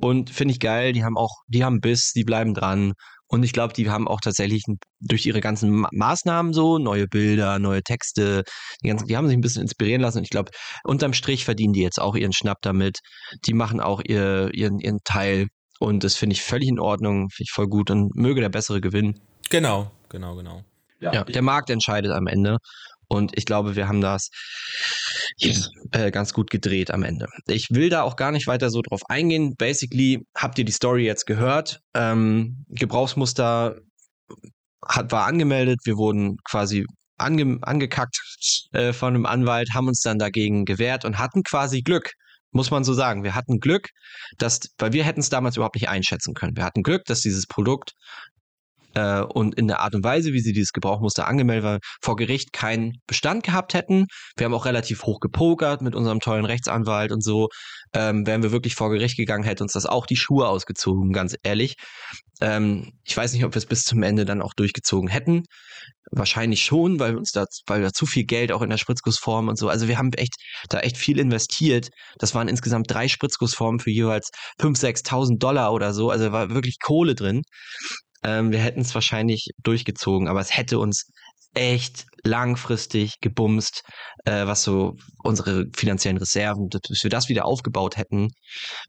und finde ich geil. Die haben auch, die haben Biss, die bleiben dran und ich glaube, die haben auch tatsächlich durch ihre ganzen Ma Maßnahmen so, neue Bilder, neue Texte, die, ganzen, die haben sich ein bisschen inspirieren lassen. Und ich glaube, unterm Strich verdienen die jetzt auch ihren Schnapp damit. Die machen auch ihr, ihren, ihren Teil. Und das finde ich völlig in Ordnung, finde ich voll gut. Und möge der Bessere gewinnen. Genau, genau, genau. Ja, ja der Markt entscheidet am Ende. Und ich glaube, wir haben das äh, ganz gut gedreht am Ende. Ich will da auch gar nicht weiter so drauf eingehen. Basically habt ihr die Story jetzt gehört. Ähm, Gebrauchsmuster hat, war angemeldet. Wir wurden quasi ange, angekackt äh, von einem Anwalt, haben uns dann dagegen gewehrt und hatten quasi Glück muss man so sagen. Wir hatten Glück, dass, weil wir hätten es damals überhaupt nicht einschätzen können. Wir hatten Glück, dass dieses Produkt äh, und in der Art und Weise, wie sie dieses Gebrauchmuster angemeldet war, vor Gericht keinen Bestand gehabt hätten. Wir haben auch relativ hoch gepokert mit unserem tollen Rechtsanwalt und so. Ähm, wären wir wirklich vor Gericht gegangen, hätte uns das auch die Schuhe ausgezogen, ganz ehrlich. Ähm, ich weiß nicht, ob wir es bis zum Ende dann auch durchgezogen hätten. Wahrscheinlich schon, weil uns da, weil da zu viel Geld auch in der Spritzgussform und so. Also wir haben echt da echt viel investiert. Das waren insgesamt drei Spritzgussformen für jeweils 5.000, 6.000 Dollar oder so. Also war wirklich Kohle drin. Ähm, wir hätten es wahrscheinlich durchgezogen, aber es hätte uns echt langfristig gebumst, äh, was so unsere finanziellen Reserven, dass wir das wieder aufgebaut hätten.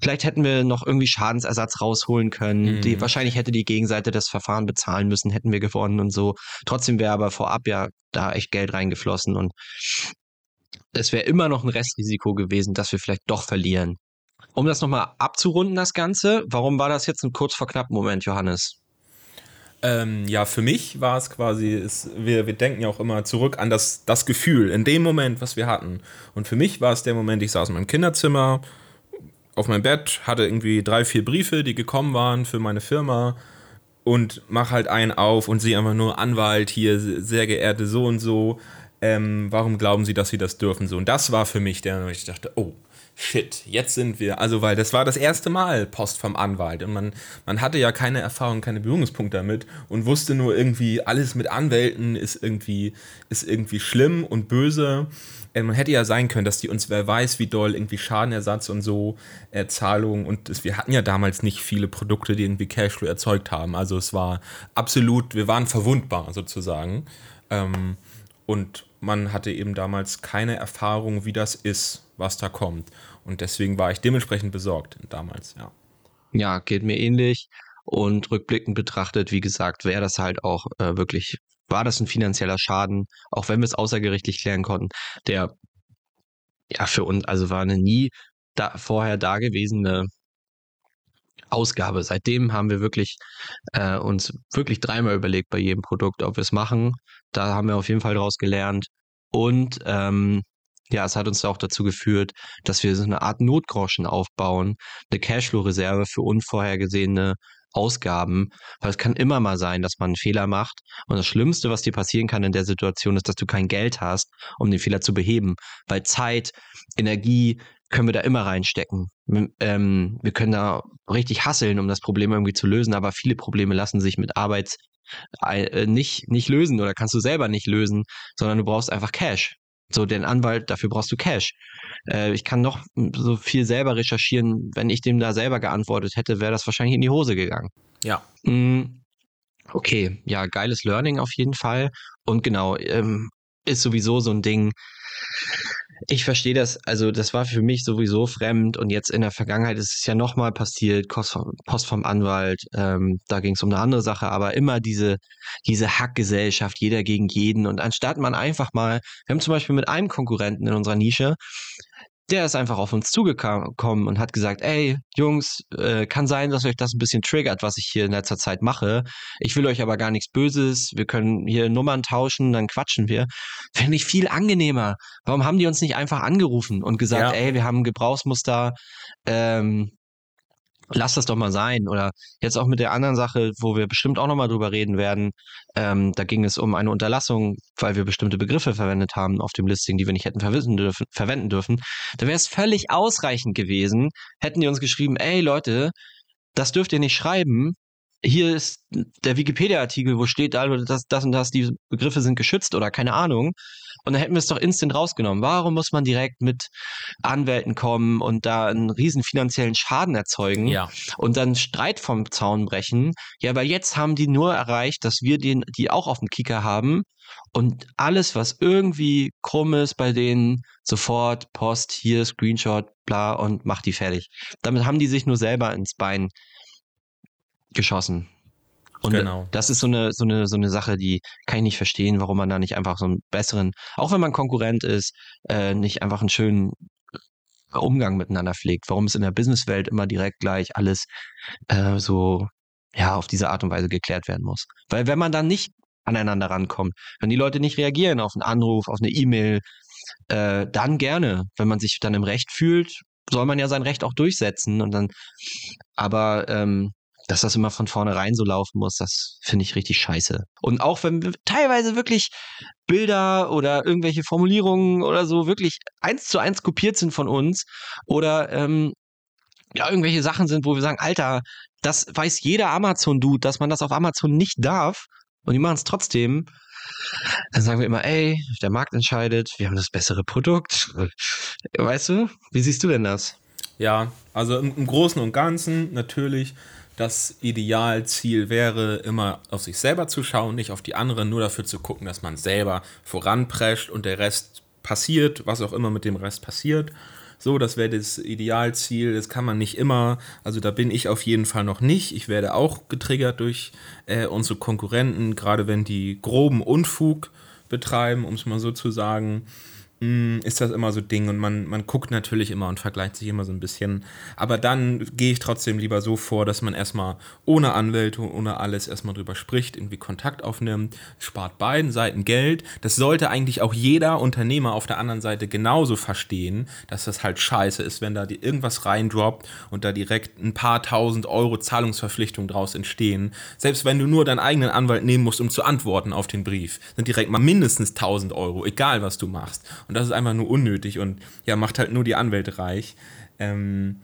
Vielleicht hätten wir noch irgendwie Schadensersatz rausholen können. Mhm. Die, wahrscheinlich hätte die Gegenseite das Verfahren bezahlen müssen, hätten wir gewonnen und so. Trotzdem wäre aber vorab ja da echt Geld reingeflossen und es wäre immer noch ein Restrisiko gewesen, dass wir vielleicht doch verlieren. Um das nochmal abzurunden, das Ganze, warum war das jetzt ein kurz vor knapp Moment, Johannes? Ähm, ja, für mich war es quasi, ist, wir, wir denken ja auch immer zurück an das, das Gefühl, in dem Moment, was wir hatten. Und für mich war es der Moment, ich saß in meinem Kinderzimmer, auf meinem Bett, hatte irgendwie drei, vier Briefe, die gekommen waren für meine Firma und mach halt einen auf und sehe einfach nur Anwalt hier, sehr geehrte so und so. Ähm, warum glauben Sie, dass Sie das dürfen? So, und das war für mich der, ich dachte, oh, shit, jetzt sind wir. Also, weil das war das erste Mal Post vom Anwalt und man, man hatte ja keine Erfahrung, keine Berührungspunkte damit und wusste nur irgendwie, alles mit Anwälten ist irgendwie, ist irgendwie schlimm und böse. Äh, man hätte ja sein können, dass die uns, wer weiß, wie doll, irgendwie Schadenersatz und so, äh, Zahlungen und das, wir hatten ja damals nicht viele Produkte, die irgendwie Cashflow erzeugt haben. Also, es war absolut, wir waren verwundbar sozusagen. Ähm, Und man hatte eben damals keine Erfahrung, wie das ist, was da kommt. Und deswegen war ich dementsprechend besorgt damals, ja. Ja, geht mir ähnlich. Und rückblickend betrachtet, wie gesagt, wäre das halt auch äh, wirklich, war das ein finanzieller Schaden, auch wenn wir es außergerichtlich klären konnten, der ja für uns, also war eine nie da, vorher dagewesene Ausgabe. Seitdem haben wir wirklich äh, uns wirklich dreimal überlegt bei jedem Produkt, ob wir es machen. Da haben wir auf jeden Fall daraus gelernt. Und ähm, ja, es hat uns auch dazu geführt, dass wir so eine Art Notgroschen aufbauen, eine Cashflow-Reserve für unvorhergesehene Ausgaben, weil es kann immer mal sein, dass man einen Fehler macht. Und das Schlimmste, was dir passieren kann in der Situation, ist, dass du kein Geld hast, um den Fehler zu beheben, weil Zeit, Energie können wir da immer reinstecken. Ähm, wir können da richtig hasseln, um das Problem irgendwie zu lösen, aber viele Probleme lassen sich mit Arbeits äh, nicht, nicht lösen oder kannst du selber nicht lösen, sondern du brauchst einfach Cash. So, den Anwalt, dafür brauchst du Cash. Äh, ich kann noch so viel selber recherchieren. Wenn ich dem da selber geantwortet hätte, wäre das wahrscheinlich in die Hose gegangen. Ja. Mm, okay, ja, geiles Learning auf jeden Fall. Und genau, ähm, ist sowieso so ein Ding. Ich verstehe das, also das war für mich sowieso fremd und jetzt in der Vergangenheit ist es ja nochmal passiert, Post vom Anwalt, ähm, da ging es um eine andere Sache, aber immer diese, diese Hackgesellschaft, jeder gegen jeden und anstatt man einfach mal, wir haben zum Beispiel mit einem Konkurrenten in unserer Nische, der ist einfach auf uns zugekommen und hat gesagt, ey, Jungs, äh, kann sein, dass euch das ein bisschen triggert, was ich hier in letzter Zeit mache. Ich will euch aber gar nichts Böses. Wir können hier Nummern tauschen, dann quatschen wir. Fände ich viel angenehmer. Warum haben die uns nicht einfach angerufen und gesagt, ja. ey, wir haben ein Gebrauchsmuster, ähm, lass das doch mal sein. Oder jetzt auch mit der anderen Sache, wo wir bestimmt auch nochmal drüber reden werden. Ähm, da ging es um eine Unterlassung, weil wir bestimmte Begriffe verwendet haben auf dem Listing, die wir nicht hätten verwenden dürfen. Verwenden dürfen. Da wäre es völlig ausreichend gewesen, hätten die uns geschrieben, ey Leute, das dürft ihr nicht schreiben. Hier ist der Wikipedia-Artikel, wo steht, dass das und das, die Begriffe sind geschützt oder keine Ahnung. Und dann hätten wir es doch instant rausgenommen. Warum muss man direkt mit Anwälten kommen und da einen riesen finanziellen Schaden erzeugen ja. und dann Streit vom Zaun brechen? Ja, weil jetzt haben die nur erreicht, dass wir den, die auch auf dem Kicker haben und alles, was irgendwie krumm ist bei denen, sofort Post, hier Screenshot, bla und macht die fertig. Damit haben die sich nur selber ins Bein geschossen. Und genau. das ist so eine, so eine, so eine Sache, die kann ich nicht verstehen, warum man da nicht einfach so einen besseren, auch wenn man Konkurrent ist, äh, nicht einfach einen schönen Umgang miteinander pflegt. Warum es in der Businesswelt immer direkt gleich alles äh, so ja auf diese Art und Weise geklärt werden muss. Weil wenn man dann nicht aneinander rankommt, wenn die Leute nicht reagieren auf einen Anruf, auf eine E-Mail, äh, dann gerne. Wenn man sich dann im Recht fühlt, soll man ja sein Recht auch durchsetzen und dann, aber ähm, dass das immer von vornherein so laufen muss, das finde ich richtig scheiße. Und auch wenn teilweise wirklich Bilder oder irgendwelche Formulierungen oder so wirklich eins zu eins kopiert sind von uns oder ähm, ja, irgendwelche Sachen sind, wo wir sagen, Alter, das weiß jeder Amazon-Dude, dass man das auf Amazon nicht darf und die machen es trotzdem. Dann sagen wir immer, ey, der Markt entscheidet, wir haben das bessere Produkt. Weißt du, wie siehst du denn das? Ja, also im, im Großen und Ganzen natürlich das Idealziel wäre, immer auf sich selber zu schauen, nicht auf die anderen, nur dafür zu gucken, dass man selber voranprescht und der Rest passiert, was auch immer mit dem Rest passiert. So, das wäre das Idealziel. Das kann man nicht immer. Also da bin ich auf jeden Fall noch nicht. Ich werde auch getriggert durch äh, unsere Konkurrenten, gerade wenn die groben Unfug betreiben, um es mal so zu sagen. Mm, ist das immer so Ding und man, man guckt natürlich immer und vergleicht sich immer so ein bisschen. Aber dann gehe ich trotzdem lieber so vor, dass man erstmal ohne Anwälte, ohne alles erstmal drüber spricht, irgendwie Kontakt aufnimmt, spart beiden Seiten Geld. Das sollte eigentlich auch jeder Unternehmer auf der anderen Seite genauso verstehen, dass das halt scheiße ist, wenn da irgendwas reindroppt und da direkt ein paar tausend Euro Zahlungsverpflichtung draus entstehen. Selbst wenn du nur deinen eigenen Anwalt nehmen musst, um zu antworten auf den Brief, sind direkt mal mindestens 1000 Euro, egal was du machst. Und das ist einfach nur unnötig und ja, macht halt nur die Anwälte reich. Ähm,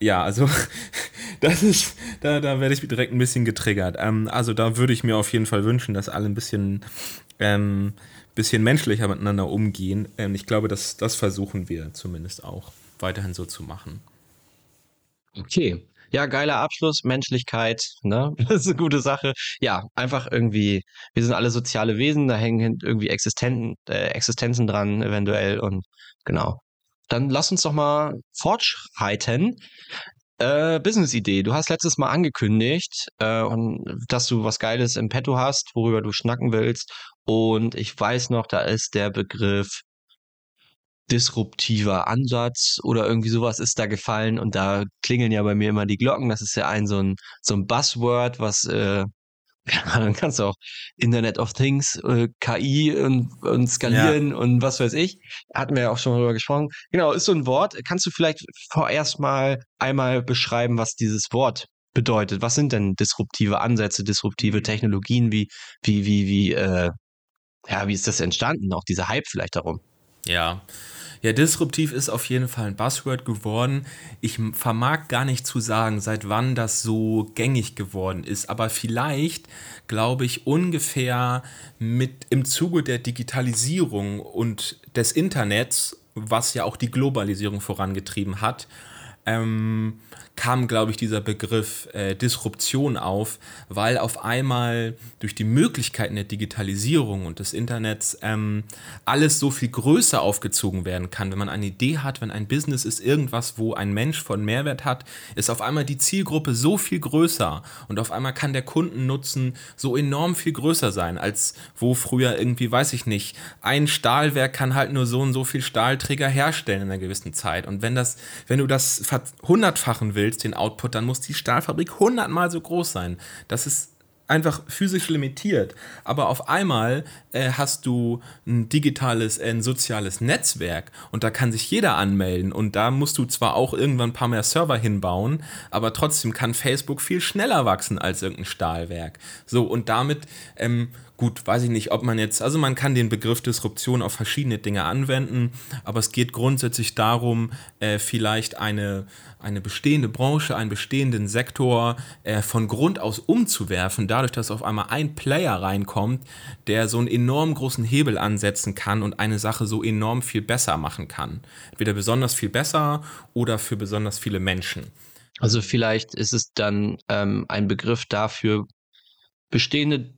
ja, also das ist, da, da werde ich direkt ein bisschen getriggert. Ähm, also da würde ich mir auf jeden Fall wünschen, dass alle ein bisschen, ähm, bisschen menschlicher miteinander umgehen. Ähm, ich glaube, das, das versuchen wir zumindest auch weiterhin so zu machen. Okay. Ja, geiler Abschluss, Menschlichkeit, ne? Das ist eine gute Sache. Ja, einfach irgendwie, wir sind alle soziale Wesen, da hängen irgendwie Existenten, äh, Existenzen dran, eventuell. Und genau. Dann lass uns doch mal fortschreiten. Äh, Business-Idee. Du hast letztes Mal angekündigt, äh, und, dass du was Geiles im Petto hast, worüber du schnacken willst. Und ich weiß noch, da ist der Begriff disruptiver Ansatz oder irgendwie sowas ist da gefallen und da klingeln ja bei mir immer die Glocken. Das ist ja ein so ein, so ein Buzzword, was äh, dann kannst du auch Internet of Things, äh, KI und, und skalieren ja. und was weiß ich. Hatten wir ja auch schon mal drüber gesprochen. Genau, ist so ein Wort. Kannst du vielleicht vorerst mal einmal beschreiben, was dieses Wort bedeutet? Was sind denn disruptive Ansätze, disruptive mhm. Technologien? Wie, wie, wie, wie, äh, ja, wie ist das entstanden? Auch dieser Hype vielleicht darum? Ja, ja, disruptiv ist auf jeden Fall ein Buzzword geworden. Ich vermag gar nicht zu sagen, seit wann das so gängig geworden ist, aber vielleicht, glaube ich, ungefähr mit im Zuge der Digitalisierung und des Internets, was ja auch die Globalisierung vorangetrieben hat, ähm, kam, glaube ich, dieser Begriff äh, Disruption auf, weil auf einmal durch die Möglichkeiten der Digitalisierung und des Internets ähm, alles so viel größer aufgezogen werden kann. Wenn man eine Idee hat, wenn ein Business ist, irgendwas, wo ein Mensch von Mehrwert hat, ist auf einmal die Zielgruppe so viel größer und auf einmal kann der Kundennutzen so enorm viel größer sein, als wo früher irgendwie, weiß ich nicht, ein Stahlwerk kann halt nur so und so viel Stahlträger herstellen in einer gewissen Zeit. Und wenn das, wenn du das hundertfachen willst, willst, den Output, dann muss die Stahlfabrik hundertmal so groß sein. Das ist einfach physisch limitiert. Aber auf einmal äh, hast du ein digitales, ein soziales Netzwerk und da kann sich jeder anmelden und da musst du zwar auch irgendwann ein paar mehr Server hinbauen, aber trotzdem kann Facebook viel schneller wachsen als irgendein Stahlwerk. So und damit ähm, Gut, weiß ich nicht, ob man jetzt, also man kann den Begriff Disruption auf verschiedene Dinge anwenden, aber es geht grundsätzlich darum, äh, vielleicht eine, eine bestehende Branche, einen bestehenden Sektor äh, von Grund aus umzuwerfen, dadurch, dass auf einmal ein Player reinkommt, der so einen enorm großen Hebel ansetzen kann und eine Sache so enorm viel besser machen kann. Entweder besonders viel besser oder für besonders viele Menschen. Also vielleicht ist es dann ähm, ein Begriff dafür, bestehende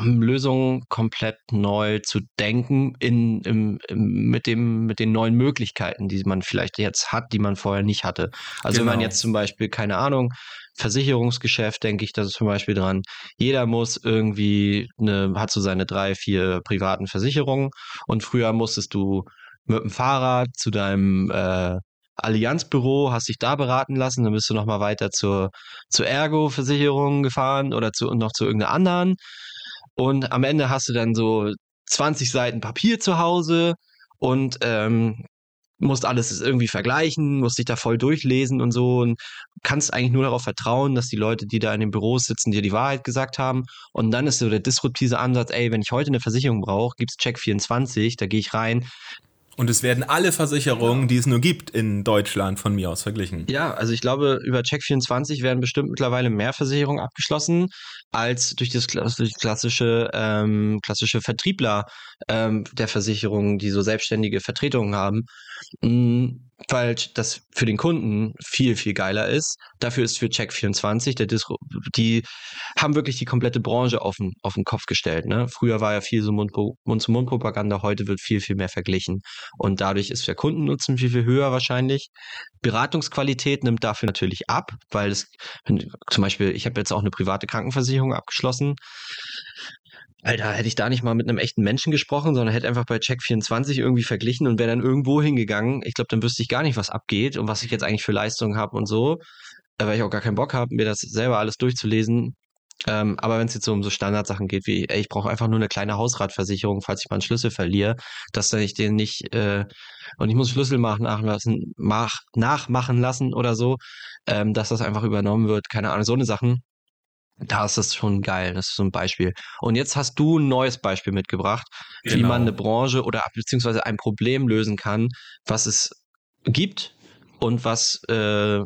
Lösungen komplett neu zu denken in, im, im, mit, dem, mit den neuen Möglichkeiten, die man vielleicht jetzt hat, die man vorher nicht hatte. Also genau. wenn man genau. jetzt zum Beispiel, keine Ahnung, Versicherungsgeschäft, denke ich, das ist zum Beispiel dran. Jeder muss irgendwie eine, hat so seine drei, vier privaten Versicherungen und früher musstest du mit dem Fahrrad zu deinem äh, Allianzbüro, hast dich da beraten lassen, dann bist du nochmal weiter zur, zur Ergo-Versicherung gefahren oder zu, noch zu irgendeiner anderen. Und am Ende hast du dann so 20 Seiten Papier zu Hause und ähm, musst alles irgendwie vergleichen, musst dich da voll durchlesen und so und kannst eigentlich nur darauf vertrauen, dass die Leute, die da in den Büros sitzen, dir die Wahrheit gesagt haben. Und dann ist so der disruptive Ansatz, ey, wenn ich heute eine Versicherung brauche, gibt's Check24, da gehe ich rein, und es werden alle Versicherungen, ja. die es nur gibt in Deutschland, von mir aus verglichen. Ja, also ich glaube, über Check24 werden bestimmt mittlerweile mehr Versicherungen abgeschlossen als durch das klassische, ähm, klassische Vertriebler ähm, der Versicherungen, die so selbstständige Vertretungen haben. Mhm weil das für den Kunden viel, viel geiler ist. Dafür ist für Check24, der Disro die haben wirklich die komplette Branche auf den, auf den Kopf gestellt. Ne? Früher war ja viel so Mund-zu-Mund-Propaganda, heute wird viel, viel mehr verglichen. Und dadurch ist der Kundennutzen viel, viel höher wahrscheinlich. Beratungsqualität nimmt dafür natürlich ab, weil es, zum Beispiel, ich habe jetzt auch eine private Krankenversicherung abgeschlossen. Alter, hätte ich da nicht mal mit einem echten Menschen gesprochen, sondern hätte einfach bei Check24 irgendwie verglichen und wäre dann irgendwo hingegangen. Ich glaube, dann wüsste ich gar nicht, was abgeht und was ich jetzt eigentlich für Leistungen habe und so. Weil ich auch gar keinen Bock habe, mir das selber alles durchzulesen. Ähm, aber wenn es jetzt so um so Standardsachen geht wie, ey, ich brauche einfach nur eine kleine Hausratversicherung, falls ich mal einen Schlüssel verliere, dass dann ich den nicht äh, und ich muss Schlüssel machen, nachlassen, mach, nachmachen lassen oder so, ähm, dass das einfach übernommen wird, keine Ahnung, so eine Sachen da ist das schon geil. Das ist so ein Beispiel. Und jetzt hast du ein neues Beispiel mitgebracht, genau. wie man eine Branche oder beziehungsweise ein Problem lösen kann, was es gibt und was äh,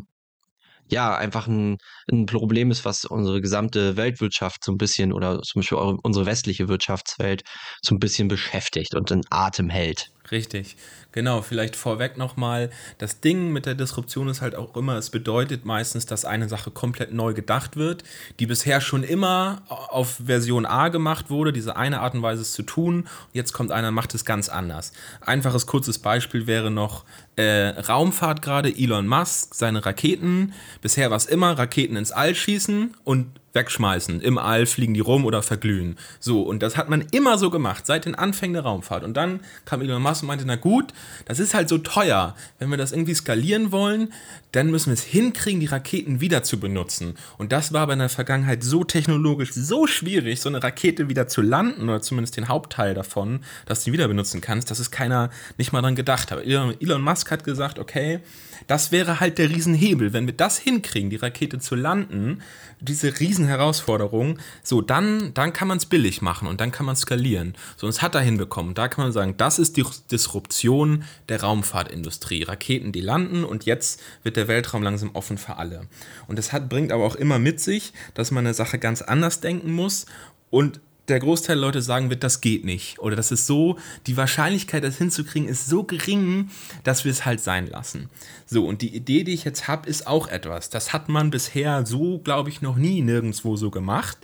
ja einfach ein, ein Problem ist, was unsere gesamte Weltwirtschaft so ein bisschen oder zum Beispiel unsere westliche Wirtschaftswelt so ein bisschen beschäftigt und in Atem hält. Richtig, genau. Vielleicht vorweg nochmal, das Ding mit der Disruption ist halt auch immer, es bedeutet meistens, dass eine Sache komplett neu gedacht wird, die bisher schon immer auf Version A gemacht wurde, diese eine Art und Weise es zu tun. Jetzt kommt einer und macht es ganz anders. Einfaches, kurzes Beispiel wäre noch äh, Raumfahrt gerade, Elon Musk, seine Raketen. Bisher war es immer Raketen ins All schießen und wegschmeißen. Im All fliegen die rum oder verglühen. So, und das hat man immer so gemacht, seit den Anfängen der Raumfahrt. Und dann kam Elon Musk und meinte, na gut, das ist halt so teuer. Wenn wir das irgendwie skalieren wollen, dann müssen wir es hinkriegen, die Raketen wieder zu benutzen. Und das war aber in der Vergangenheit so technologisch so schwierig, so eine Rakete wieder zu landen, oder zumindest den Hauptteil davon, dass du die wieder benutzen kannst, dass es keiner nicht mal dran gedacht hat. Elon Musk hat gesagt, okay, das wäre halt der Riesenhebel. Wenn wir das hinkriegen, die Rakete zu landen, diese Riesenherausforderung, so, dann, dann kann man es billig machen und dann kann man skalieren. So, und es hat er hinbekommen. Da kann man sagen, das ist die Disruption der Raumfahrtindustrie. Raketen, die landen und jetzt wird der Weltraum langsam offen für alle. Und das hat, bringt aber auch immer mit sich, dass man eine Sache ganz anders denken muss und der Großteil der Leute sagen wird, das geht nicht. Oder das ist so, die Wahrscheinlichkeit, das hinzukriegen, ist so gering, dass wir es halt sein lassen. So, und die Idee, die ich jetzt habe, ist auch etwas. Das hat man bisher so, glaube ich, noch nie nirgendwo so gemacht.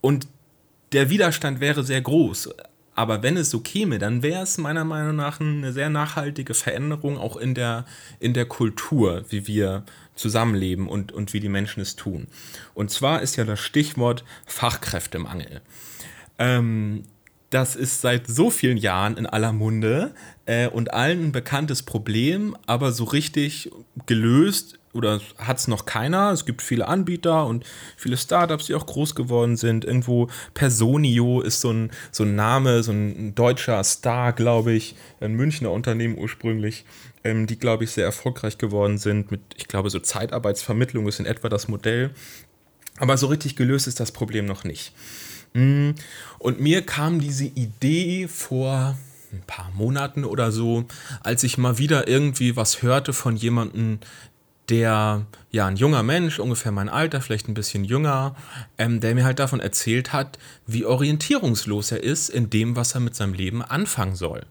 Und der Widerstand wäre sehr groß. Aber wenn es so käme, dann wäre es meiner Meinung nach eine sehr nachhaltige Veränderung auch in der, in der Kultur, wie wir zusammenleben und, und wie die Menschen es tun. Und zwar ist ja das Stichwort Fachkräftemangel. Ähm, das ist seit so vielen Jahren in aller Munde äh, und allen ein bekanntes Problem, aber so richtig gelöst oder hat es noch keiner. Es gibt viele Anbieter und viele Startups, die auch groß geworden sind. Irgendwo Personio ist so ein, so ein Name, so ein deutscher Star, glaube ich, ein Münchner Unternehmen ursprünglich, ähm, die, glaube ich, sehr erfolgreich geworden sind. Mit, ich glaube, so Zeitarbeitsvermittlung ist in etwa das Modell. Aber so richtig gelöst ist das Problem noch nicht. Mm. Und mir kam diese Idee vor ein paar Monaten oder so, als ich mal wieder irgendwie was hörte von jemandem, der, ja, ein junger Mensch, ungefähr mein Alter, vielleicht ein bisschen jünger, ähm, der mir halt davon erzählt hat, wie orientierungslos er ist in dem, was er mit seinem Leben anfangen soll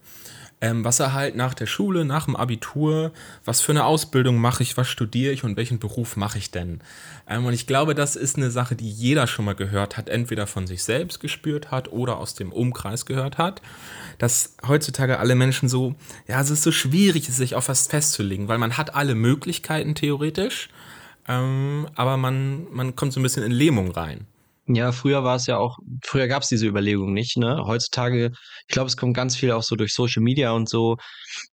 ähm, was er halt nach der Schule, nach dem Abitur, was für eine Ausbildung mache ich, was studiere ich und welchen Beruf mache ich denn. Ähm, und ich glaube, das ist eine Sache, die jeder schon mal gehört hat, entweder von sich selbst gespürt hat oder aus dem Umkreis gehört hat, dass heutzutage alle Menschen so, ja, es ist so schwierig, sich auf was festzulegen, weil man hat alle Möglichkeiten theoretisch, ähm, aber man, man kommt so ein bisschen in Lähmung rein. Ja, früher war es ja auch, früher gab es diese Überlegung nicht, ne? Heutzutage, ich glaube, es kommt ganz viel auch so durch Social Media und so,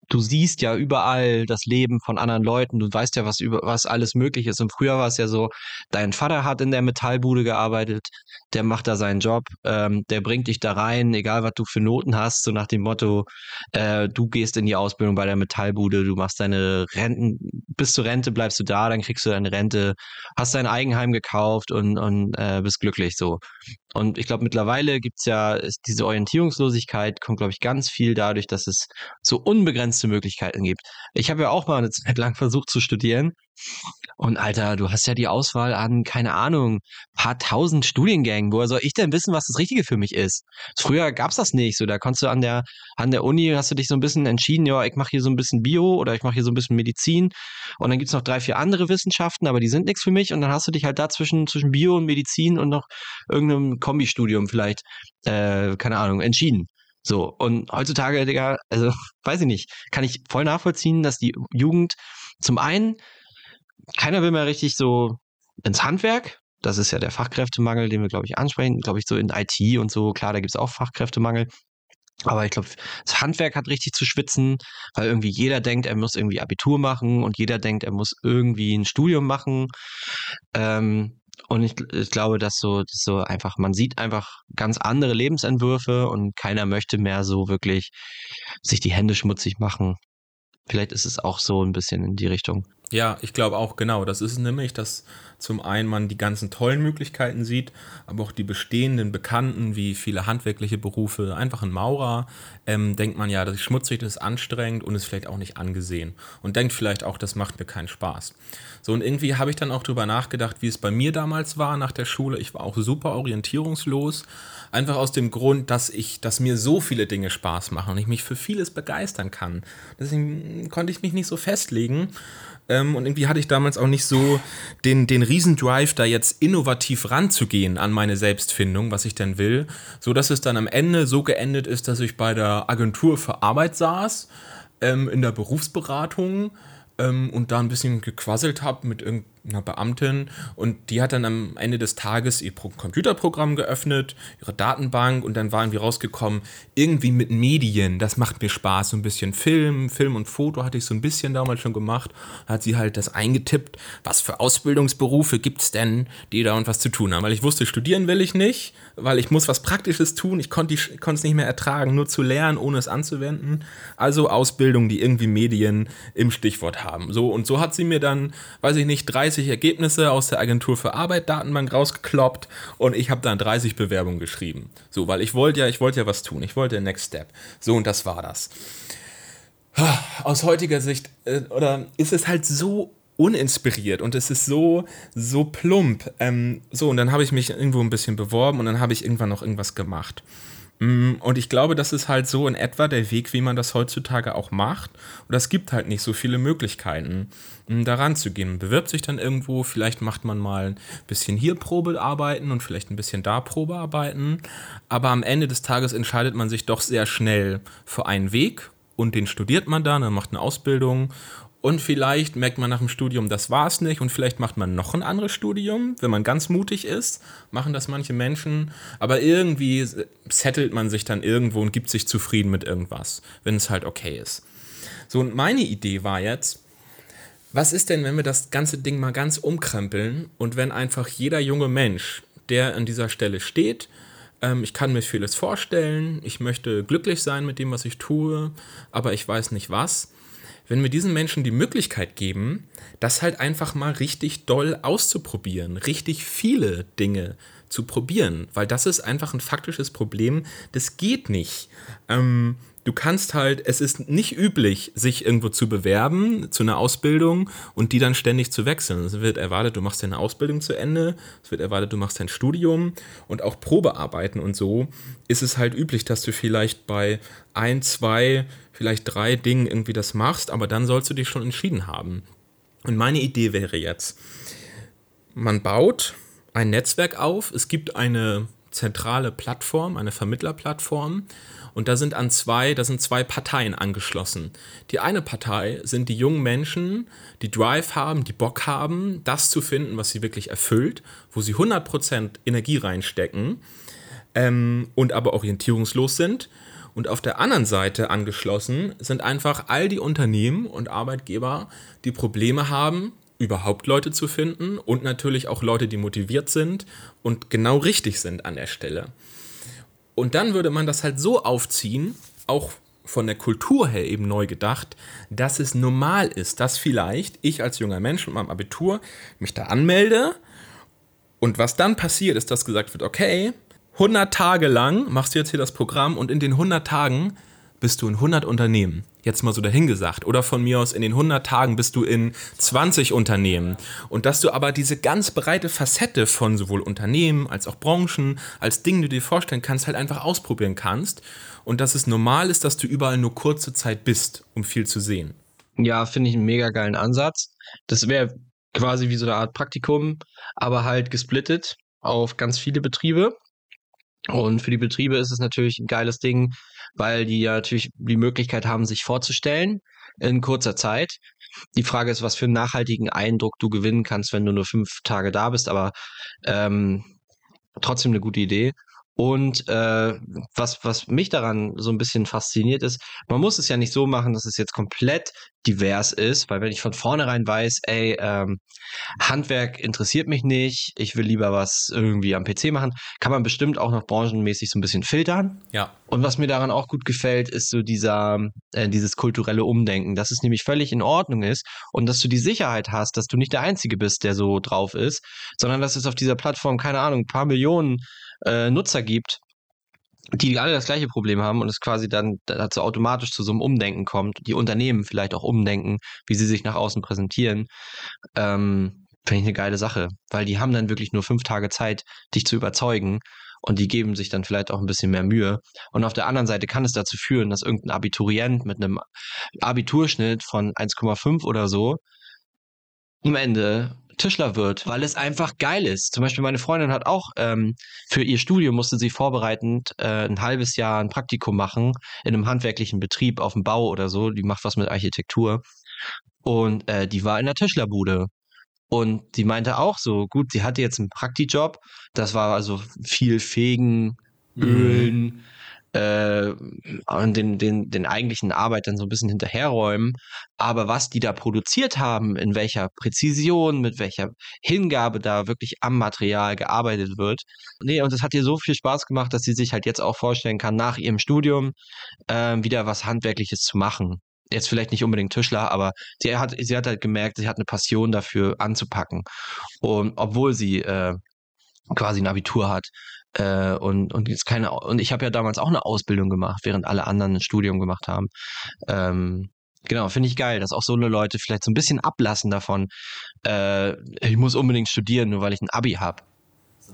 du siehst ja überall das Leben von anderen Leuten, du weißt ja, was über was alles möglich ist. Und früher war es ja so, dein Vater hat in der Metallbude gearbeitet, der macht da seinen Job, ähm, der bringt dich da rein, egal was du für Noten hast, so nach dem Motto, äh, du gehst in die Ausbildung bei der Metallbude, du machst deine Renten, bis zur Rente bleibst du da, dann kriegst du deine Rente, hast dein Eigenheim gekauft und, und äh, bist glücklich so. Und ich glaube, mittlerweile gibt's ja, ist diese Orientierungslosigkeit kommt, glaube ich, ganz viel dadurch, dass es so unbegrenzte Möglichkeiten gibt. Ich habe ja auch mal eine Zeit lang versucht zu studieren und Alter, du hast ja die Auswahl an, keine Ahnung, paar tausend Studiengängen. Woher soll ich denn wissen, was das Richtige für mich ist? Früher gab's das nicht. So, da konntest du an der, an der Uni, hast du dich so ein bisschen entschieden, ja, ich mache hier so ein bisschen Bio oder ich mache hier so ein bisschen Medizin. Und dann gibt's noch drei, vier andere Wissenschaften, aber die sind nichts für mich. Und dann hast du dich halt dazwischen zwischen Bio und Medizin und noch irgendeinem Kombistudium vielleicht, äh, keine Ahnung, entschieden. So, und heutzutage, Digga, also weiß ich nicht, kann ich voll nachvollziehen, dass die Jugend zum einen keiner will mehr richtig so ins Handwerk. Das ist ja der Fachkräftemangel, den wir, glaube ich, ansprechen. Glaube ich, so in IT und so. Klar, da gibt es auch Fachkräftemangel. Aber ich glaube, das Handwerk hat richtig zu schwitzen, weil irgendwie jeder denkt, er muss irgendwie Abitur machen und jeder denkt, er muss irgendwie ein Studium machen. Ähm, und ich, ich, glaube, dass so, dass so einfach, man sieht einfach ganz andere Lebensentwürfe und keiner möchte mehr so wirklich sich die Hände schmutzig machen. Vielleicht ist es auch so ein bisschen in die Richtung. Ja, ich glaube auch, genau. Das ist nämlich, dass zum einen man die ganzen tollen Möglichkeiten sieht, aber auch die bestehenden Bekannten, wie viele handwerkliche Berufe, einfach ein Maurer, ähm, denkt man ja, das ist schmutzig, das ist anstrengend und ist vielleicht auch nicht angesehen. Und denkt vielleicht auch, das macht mir keinen Spaß. So, und irgendwie habe ich dann auch drüber nachgedacht, wie es bei mir damals war nach der Schule. Ich war auch super orientierungslos. Einfach aus dem Grund, dass ich, dass mir so viele Dinge Spaß machen und ich mich für vieles begeistern kann. Deswegen konnte ich mich nicht so festlegen. Ähm, und irgendwie hatte ich damals auch nicht so den, den Riesendrive, da jetzt innovativ ranzugehen an meine Selbstfindung, was ich denn will, so dass es dann am Ende so geendet ist, dass ich bei der Agentur für Arbeit saß, ähm, in der Berufsberatung ähm, und da ein bisschen gequasselt habe mit irgendeinem einer Beamtin und die hat dann am Ende des Tages ihr Computerprogramm geöffnet, ihre Datenbank und dann war irgendwie rausgekommen, irgendwie mit Medien, das macht mir Spaß, so ein bisschen Film, Film und Foto hatte ich so ein bisschen damals schon gemacht, hat sie halt das eingetippt, was für Ausbildungsberufe gibt es denn, die da und was zu tun haben, weil ich wusste, studieren will ich nicht, weil ich muss was Praktisches tun, ich konnte es nicht mehr ertragen, nur zu lernen, ohne es anzuwenden, also Ausbildung, die irgendwie Medien im Stichwort haben, so und so hat sie mir dann, weiß ich nicht, drei 30 Ergebnisse aus der Agentur für Arbeit Datenbank rausgekloppt und ich habe dann 30 Bewerbungen geschrieben. So, weil ich wollte ja, ich wollte ja was tun. Ich wollte Next Step. So und das war das. Aus heutiger Sicht äh, oder ist es halt so uninspiriert und es ist so so plump. Ähm, so und dann habe ich mich irgendwo ein bisschen beworben und dann habe ich irgendwann noch irgendwas gemacht. Mm, und ich glaube, das ist halt so in etwa der Weg, wie man das heutzutage auch macht. Und es gibt halt nicht so viele Möglichkeiten, mm, daran zu gehen. Man bewirbt sich dann irgendwo, vielleicht macht man mal ein bisschen hier Probearbeiten und vielleicht ein bisschen da Probearbeiten. Aber am Ende des Tages entscheidet man sich doch sehr schnell für einen Weg und den studiert man dann, dann macht eine Ausbildung und vielleicht merkt man nach dem Studium, das war es nicht. Und vielleicht macht man noch ein anderes Studium, wenn man ganz mutig ist. Machen das manche Menschen. Aber irgendwie settelt man sich dann irgendwo und gibt sich zufrieden mit irgendwas, wenn es halt okay ist. So, und meine Idee war jetzt, was ist denn, wenn wir das ganze Ding mal ganz umkrempeln und wenn einfach jeder junge Mensch, der an dieser Stelle steht, ähm, ich kann mir vieles vorstellen, ich möchte glücklich sein mit dem, was ich tue, aber ich weiß nicht was wenn wir diesen Menschen die Möglichkeit geben, das halt einfach mal richtig doll auszuprobieren, richtig viele Dinge zu probieren, weil das ist einfach ein faktisches Problem, das geht nicht. Ähm, du kannst halt, es ist nicht üblich, sich irgendwo zu bewerben zu einer Ausbildung und die dann ständig zu wechseln. Es wird erwartet, du machst deine Ausbildung zu Ende, es wird erwartet, du machst dein Studium und auch Probearbeiten und so ist es halt üblich, dass du vielleicht bei ein, zwei vielleicht drei Dingen irgendwie das machst, aber dann sollst du dich schon entschieden haben. Und meine Idee wäre jetzt, man baut ein Netzwerk auf, es gibt eine zentrale Plattform, eine Vermittlerplattform und da sind an zwei, da sind zwei Parteien angeschlossen. Die eine Partei sind die jungen Menschen, die Drive haben, die Bock haben, das zu finden, was sie wirklich erfüllt, wo sie 100% Energie reinstecken ähm, und aber orientierungslos sind. Und auf der anderen Seite angeschlossen sind einfach all die Unternehmen und Arbeitgeber, die Probleme haben, überhaupt Leute zu finden und natürlich auch Leute, die motiviert sind und genau richtig sind an der Stelle. Und dann würde man das halt so aufziehen, auch von der Kultur her eben neu gedacht, dass es normal ist, dass vielleicht ich als junger Mensch mit meinem Abitur mich da anmelde und was dann passiert ist, dass gesagt wird, okay, 100 Tage lang machst du jetzt hier das Programm und in den 100 Tagen bist du in 100 Unternehmen. Jetzt mal so dahingesagt. Oder von mir aus in den 100 Tagen bist du in 20 Unternehmen. Und dass du aber diese ganz breite Facette von sowohl Unternehmen als auch Branchen, als Dinge, die du dir vorstellen kannst, halt einfach ausprobieren kannst. Und dass es normal ist, dass du überall nur kurze Zeit bist, um viel zu sehen. Ja, finde ich einen mega geilen Ansatz. Das wäre quasi wie so eine Art Praktikum, aber halt gesplittet auf ganz viele Betriebe. Und für die Betriebe ist es natürlich ein geiles Ding, weil die ja natürlich die Möglichkeit haben, sich vorzustellen in kurzer Zeit. Die Frage ist, was für einen nachhaltigen Eindruck du gewinnen kannst, wenn du nur fünf Tage da bist, aber ähm, trotzdem eine gute Idee. Und äh, was, was mich daran so ein bisschen fasziniert ist, man muss es ja nicht so machen, dass es jetzt komplett divers ist, weil wenn ich von vornherein weiß, ey, ähm, Handwerk interessiert mich nicht, ich will lieber was irgendwie am PC machen, kann man bestimmt auch noch branchenmäßig so ein bisschen filtern. Ja. Und was mir daran auch gut gefällt, ist so dieser, äh, dieses kulturelle Umdenken, dass es nämlich völlig in Ordnung ist und dass du die Sicherheit hast, dass du nicht der Einzige bist, der so drauf ist, sondern dass es auf dieser Plattform, keine Ahnung, ein paar Millionen äh, Nutzer gibt, die alle das gleiche Problem haben und es quasi dann dazu automatisch zu so einem Umdenken kommt, die Unternehmen vielleicht auch umdenken, wie sie sich nach außen präsentieren, ähm, finde ich eine geile Sache, weil die haben dann wirklich nur fünf Tage Zeit, dich zu überzeugen und die geben sich dann vielleicht auch ein bisschen mehr Mühe. Und auf der anderen Seite kann es dazu führen, dass irgendein Abiturient mit einem Abiturschnitt von 1,5 oder so am Ende Tischler wird, weil es einfach geil ist. Zum Beispiel meine Freundin hat auch ähm, für ihr Studium musste sie vorbereitend äh, ein halbes Jahr ein Praktikum machen in einem handwerklichen Betrieb auf dem Bau oder so. Die macht was mit Architektur und äh, die war in der Tischlerbude. Und sie meinte auch so, gut, sie hatte jetzt einen Praktijob, das war also viel Fegen, mhm. Ölen, äh, den, den, den eigentlichen Arbeit dann so ein bisschen hinterherräumen. Aber was die da produziert haben, in welcher Präzision, mit welcher Hingabe da wirklich am Material gearbeitet wird. Nee, und es hat ihr so viel Spaß gemacht, dass sie sich halt jetzt auch vorstellen kann, nach ihrem Studium äh, wieder was Handwerkliches zu machen jetzt vielleicht nicht unbedingt Tischler, aber sie hat, sie hat halt gemerkt, sie hat eine Passion dafür anzupacken. Und obwohl sie äh, quasi ein Abitur hat. Äh, und, und jetzt keine, und ich habe ja damals auch eine Ausbildung gemacht, während alle anderen ein Studium gemacht haben. Ähm, Genau, finde ich geil, dass auch so eine Leute vielleicht so ein bisschen ablassen davon, äh, ich muss unbedingt studieren, nur weil ich ein Abi habe.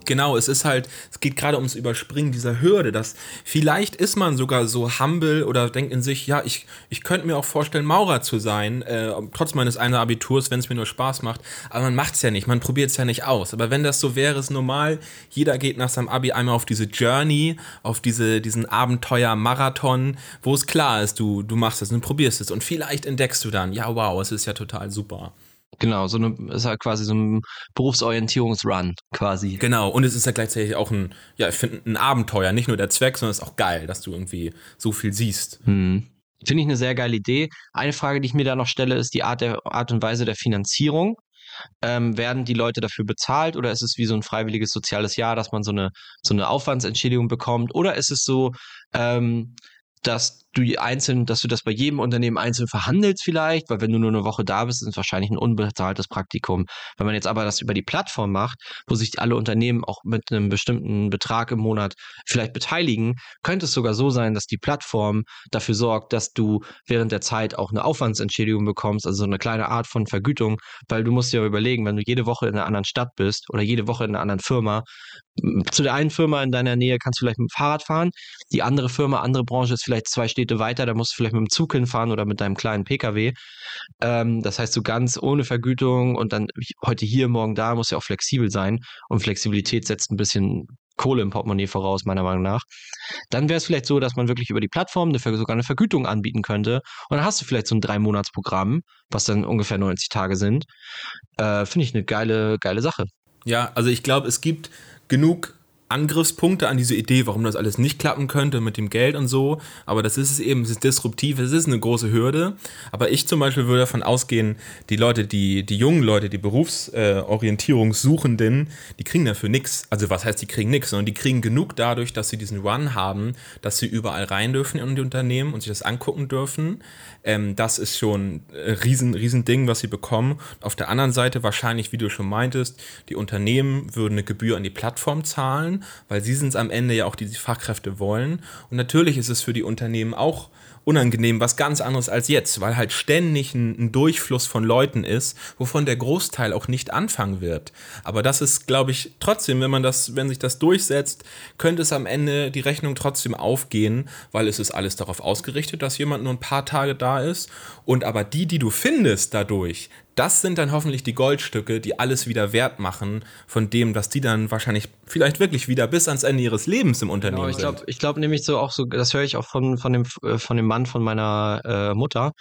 Genau, es ist halt, es geht gerade ums Überspringen dieser Hürde, dass vielleicht ist man sogar so humble oder denkt in sich, ja, ich, ich könnte mir auch vorstellen, Maurer zu sein, äh, trotz meines einen Abiturs, wenn es mir nur Spaß macht, aber man macht es ja nicht, man probiert es ja nicht aus. Aber wenn das so wäre, ist normal, jeder geht nach seinem Abi einmal auf diese Journey, auf diese, diesen Abenteuer-Marathon, wo es klar ist, du, du machst es und probierst es und vielleicht entdeckst du dann, ja, wow, es ist ja total super. Genau, so eine, ist halt quasi so ein Berufsorientierungsrun quasi. Genau, und es ist ja gleichzeitig auch ein, ja, ich finde ein Abenteuer, nicht nur der Zweck, sondern es ist auch geil, dass du irgendwie so viel siehst. Hm. Finde ich eine sehr geile Idee. Eine Frage, die ich mir da noch stelle, ist die Art, der, Art und Weise der Finanzierung. Ähm, werden die Leute dafür bezahlt oder ist es wie so ein freiwilliges soziales Jahr, dass man so eine, so eine Aufwandsentschädigung bekommt? Oder ist es so, ähm, dass du einzeln, dass du das bei jedem Unternehmen einzeln verhandelst vielleicht, weil wenn du nur eine Woche da bist, ist es wahrscheinlich ein unbezahltes Praktikum. Wenn man jetzt aber das über die Plattform macht, wo sich alle Unternehmen auch mit einem bestimmten Betrag im Monat vielleicht beteiligen, könnte es sogar so sein, dass die Plattform dafür sorgt, dass du während der Zeit auch eine Aufwandsentschädigung bekommst, also so eine kleine Art von Vergütung, weil du musst dir überlegen, wenn du jede Woche in einer anderen Stadt bist oder jede Woche in einer anderen Firma, zu der einen Firma in deiner Nähe kannst du vielleicht mit dem Fahrrad fahren, die andere Firma, andere Branche ist vielleicht zwei Städte weiter, da musst du vielleicht mit dem Zug hinfahren oder mit deinem kleinen Pkw. Ähm, das heißt, so ganz ohne Vergütung und dann heute hier, morgen da, muss ja auch flexibel sein und Flexibilität setzt ein bisschen Kohle im Portemonnaie voraus, meiner Meinung nach. Dann wäre es vielleicht so, dass man wirklich über die Plattform eine, sogar eine Vergütung anbieten könnte. Und dann hast du vielleicht so ein Drei-Monats-Programm, was dann ungefähr 90 Tage sind. Äh, Finde ich eine geile, geile Sache. Ja, also ich glaube, es gibt genug Angriffspunkte an diese Idee, warum das alles nicht klappen könnte mit dem Geld und so. Aber das ist es eben, es ist disruptiv, es ist eine große Hürde. Aber ich zum Beispiel würde davon ausgehen, die Leute, die, die jungen Leute, die Berufsorientierungssuchenden, die kriegen dafür nichts. Also was heißt, die kriegen nichts, sondern die kriegen genug dadurch, dass sie diesen Run haben, dass sie überall rein dürfen in die Unternehmen und sich das angucken dürfen. Ähm, das ist schon ein riesen, riesen Ding, was sie bekommen. Auf der anderen Seite wahrscheinlich, wie du schon meintest, die Unternehmen würden eine Gebühr an die Plattform zahlen weil sie sind es am Ende ja auch, die die Fachkräfte wollen. Und natürlich ist es für die Unternehmen auch unangenehm, was ganz anderes als jetzt, weil halt ständig ein, ein, Durchfluss von Leuten ist, wovon der Großteil auch nicht anfangen wird. Aber das ist, glaube ich, trotzdem, wenn man das, wenn sich das durchsetzt, könnte es am Ende die Rechnung trotzdem aufgehen, weil es ist alles darauf ausgerichtet, dass jemand nur ein paar Tage da ist. Und aber die, die du findest dadurch, das sind dann hoffentlich die Goldstücke, die alles wieder wert machen von dem, dass die dann wahrscheinlich vielleicht wirklich wieder bis ans Ende ihres Lebens im Unternehmen genau, ich glaub, sind. Ich glaube nämlich so auch so, das höre ich auch von, von, dem, äh, von dem Mann von meiner äh, Mutter,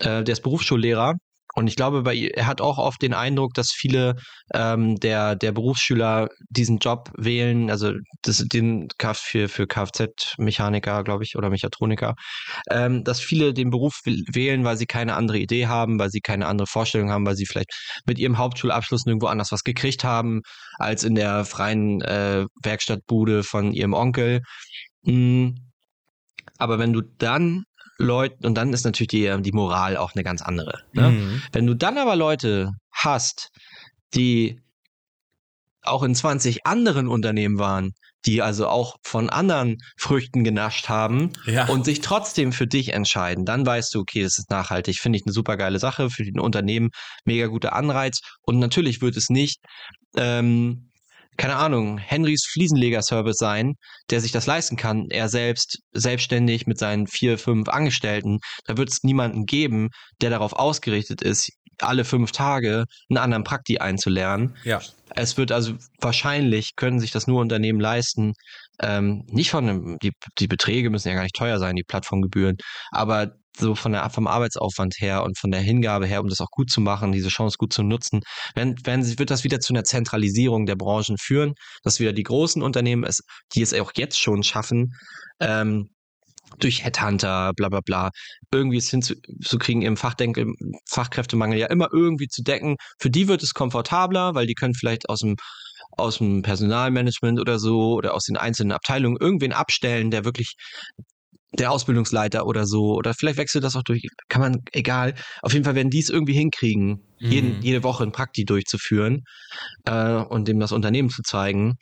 äh, der ist Berufsschullehrer und ich glaube, bei, er hat auch oft den Eindruck, dass viele ähm, der, der Berufsschüler diesen Job wählen, also das, den für, für Kfz-Mechaniker, glaube ich, oder Mechatroniker, ähm, dass viele den Beruf wählen, weil sie keine andere Idee haben, weil sie keine andere Vorstellung haben, weil sie vielleicht mit ihrem Hauptschulabschluss nirgendwo anders was gekriegt haben, als in der freien äh, Werkstattbude von ihrem Onkel. Mhm. Aber wenn du dann Leuten, und dann ist natürlich die, die Moral auch eine ganz andere. Ne? Mhm. Wenn du dann aber Leute hast, die auch in 20 anderen Unternehmen waren, die also auch von anderen Früchten genascht haben ja. und sich trotzdem für dich entscheiden, dann weißt du, okay, das ist nachhaltig, finde ich eine super geile Sache für die Unternehmen, mega guter Anreiz. Und natürlich wird es nicht ähm, keine Ahnung, Henrys Fliesenleger-Service sein, der sich das leisten kann. Er selbst selbstständig mit seinen vier, fünf Angestellten. Da wird es niemanden geben, der darauf ausgerichtet ist, alle fünf Tage einen anderen Prakti einzulernen. Ja. Es wird also wahrscheinlich können sich das nur Unternehmen leisten, ähm, nicht von einem, die, die Beträge müssen ja gar nicht teuer sein, die Plattformgebühren, aber so von der, vom Arbeitsaufwand her und von der Hingabe her, um das auch gut zu machen, diese Chance gut zu nutzen, werden, werden, wird das wieder zu einer Zentralisierung der Branchen führen, dass wieder die großen Unternehmen, es, die es auch jetzt schon schaffen, ähm, durch Headhunter, bla bla bla, irgendwie es hinzukriegen, im Fachdenke, Fachkräftemangel ja immer irgendwie zu decken. Für die wird es komfortabler, weil die können vielleicht aus dem aus dem Personalmanagement oder so oder aus den einzelnen Abteilungen irgendwen abstellen, der wirklich der Ausbildungsleiter oder so, oder vielleicht wechselt das auch durch, kann man, egal. Auf jeden Fall werden die es irgendwie hinkriegen, mhm. jeden, jede Woche ein Prakti durchzuführen äh, und dem das Unternehmen zu zeigen.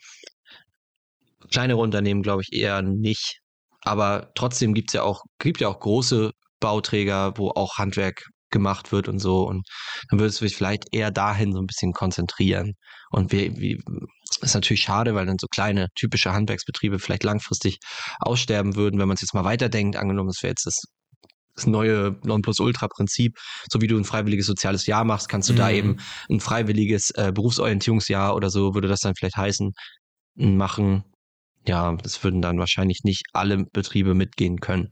Kleinere Unternehmen glaube ich eher nicht. Aber trotzdem gibt es ja auch, gibt ja auch große Bauträger, wo auch Handwerk gemacht wird und so. Und dann würde es sich vielleicht eher dahin so ein bisschen konzentrieren. Und wie, wie, ist natürlich schade, weil dann so kleine typische Handwerksbetriebe vielleicht langfristig aussterben würden, wenn man es jetzt mal weiterdenkt. Angenommen, das wäre jetzt das das neue Nonplusultra-Prinzip, so wie du ein freiwilliges soziales Jahr machst, kannst du mhm. da eben ein freiwilliges äh, Berufsorientierungsjahr oder so, würde das dann vielleicht heißen, machen. Ja, das würden dann wahrscheinlich nicht alle Betriebe mitgehen können.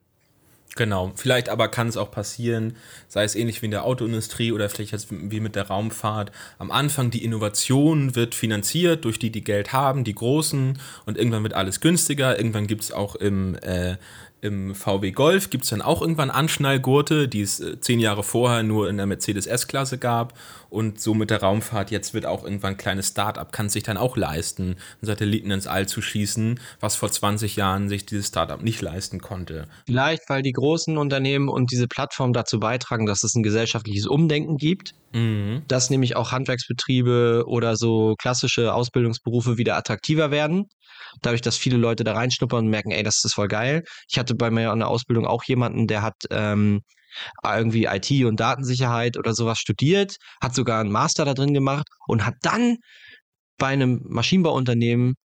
Genau, vielleicht aber kann es auch passieren, sei es ähnlich wie in der Autoindustrie oder vielleicht jetzt wie mit der Raumfahrt. Am Anfang die Innovation wird finanziert durch die, die Geld haben, die Großen und irgendwann wird alles günstiger. Irgendwann gibt es auch im äh, im VW Golf gibt es dann auch irgendwann Anschnallgurte, die es äh, zehn Jahre vorher nur in der Mercedes S-Klasse gab. Und so mit der Raumfahrt, jetzt wird auch irgendwann ein kleines Start-up, kann sich dann auch leisten, einen Satelliten ins All zu schießen, was vor 20 Jahren sich dieses Start-up nicht leisten konnte. Vielleicht, weil die großen Unternehmen und diese Plattform dazu beitragen, dass es ein gesellschaftliches Umdenken gibt. Mhm. Dass nämlich auch Handwerksbetriebe oder so klassische Ausbildungsberufe wieder attraktiver werden dadurch, dass viele Leute da reinschnuppern und merken, ey, das ist voll geil. Ich hatte bei mir an der Ausbildung auch jemanden, der hat ähm, irgendwie IT und Datensicherheit oder sowas studiert, hat sogar einen Master da drin gemacht und hat dann bei einem Maschinenbauunternehmen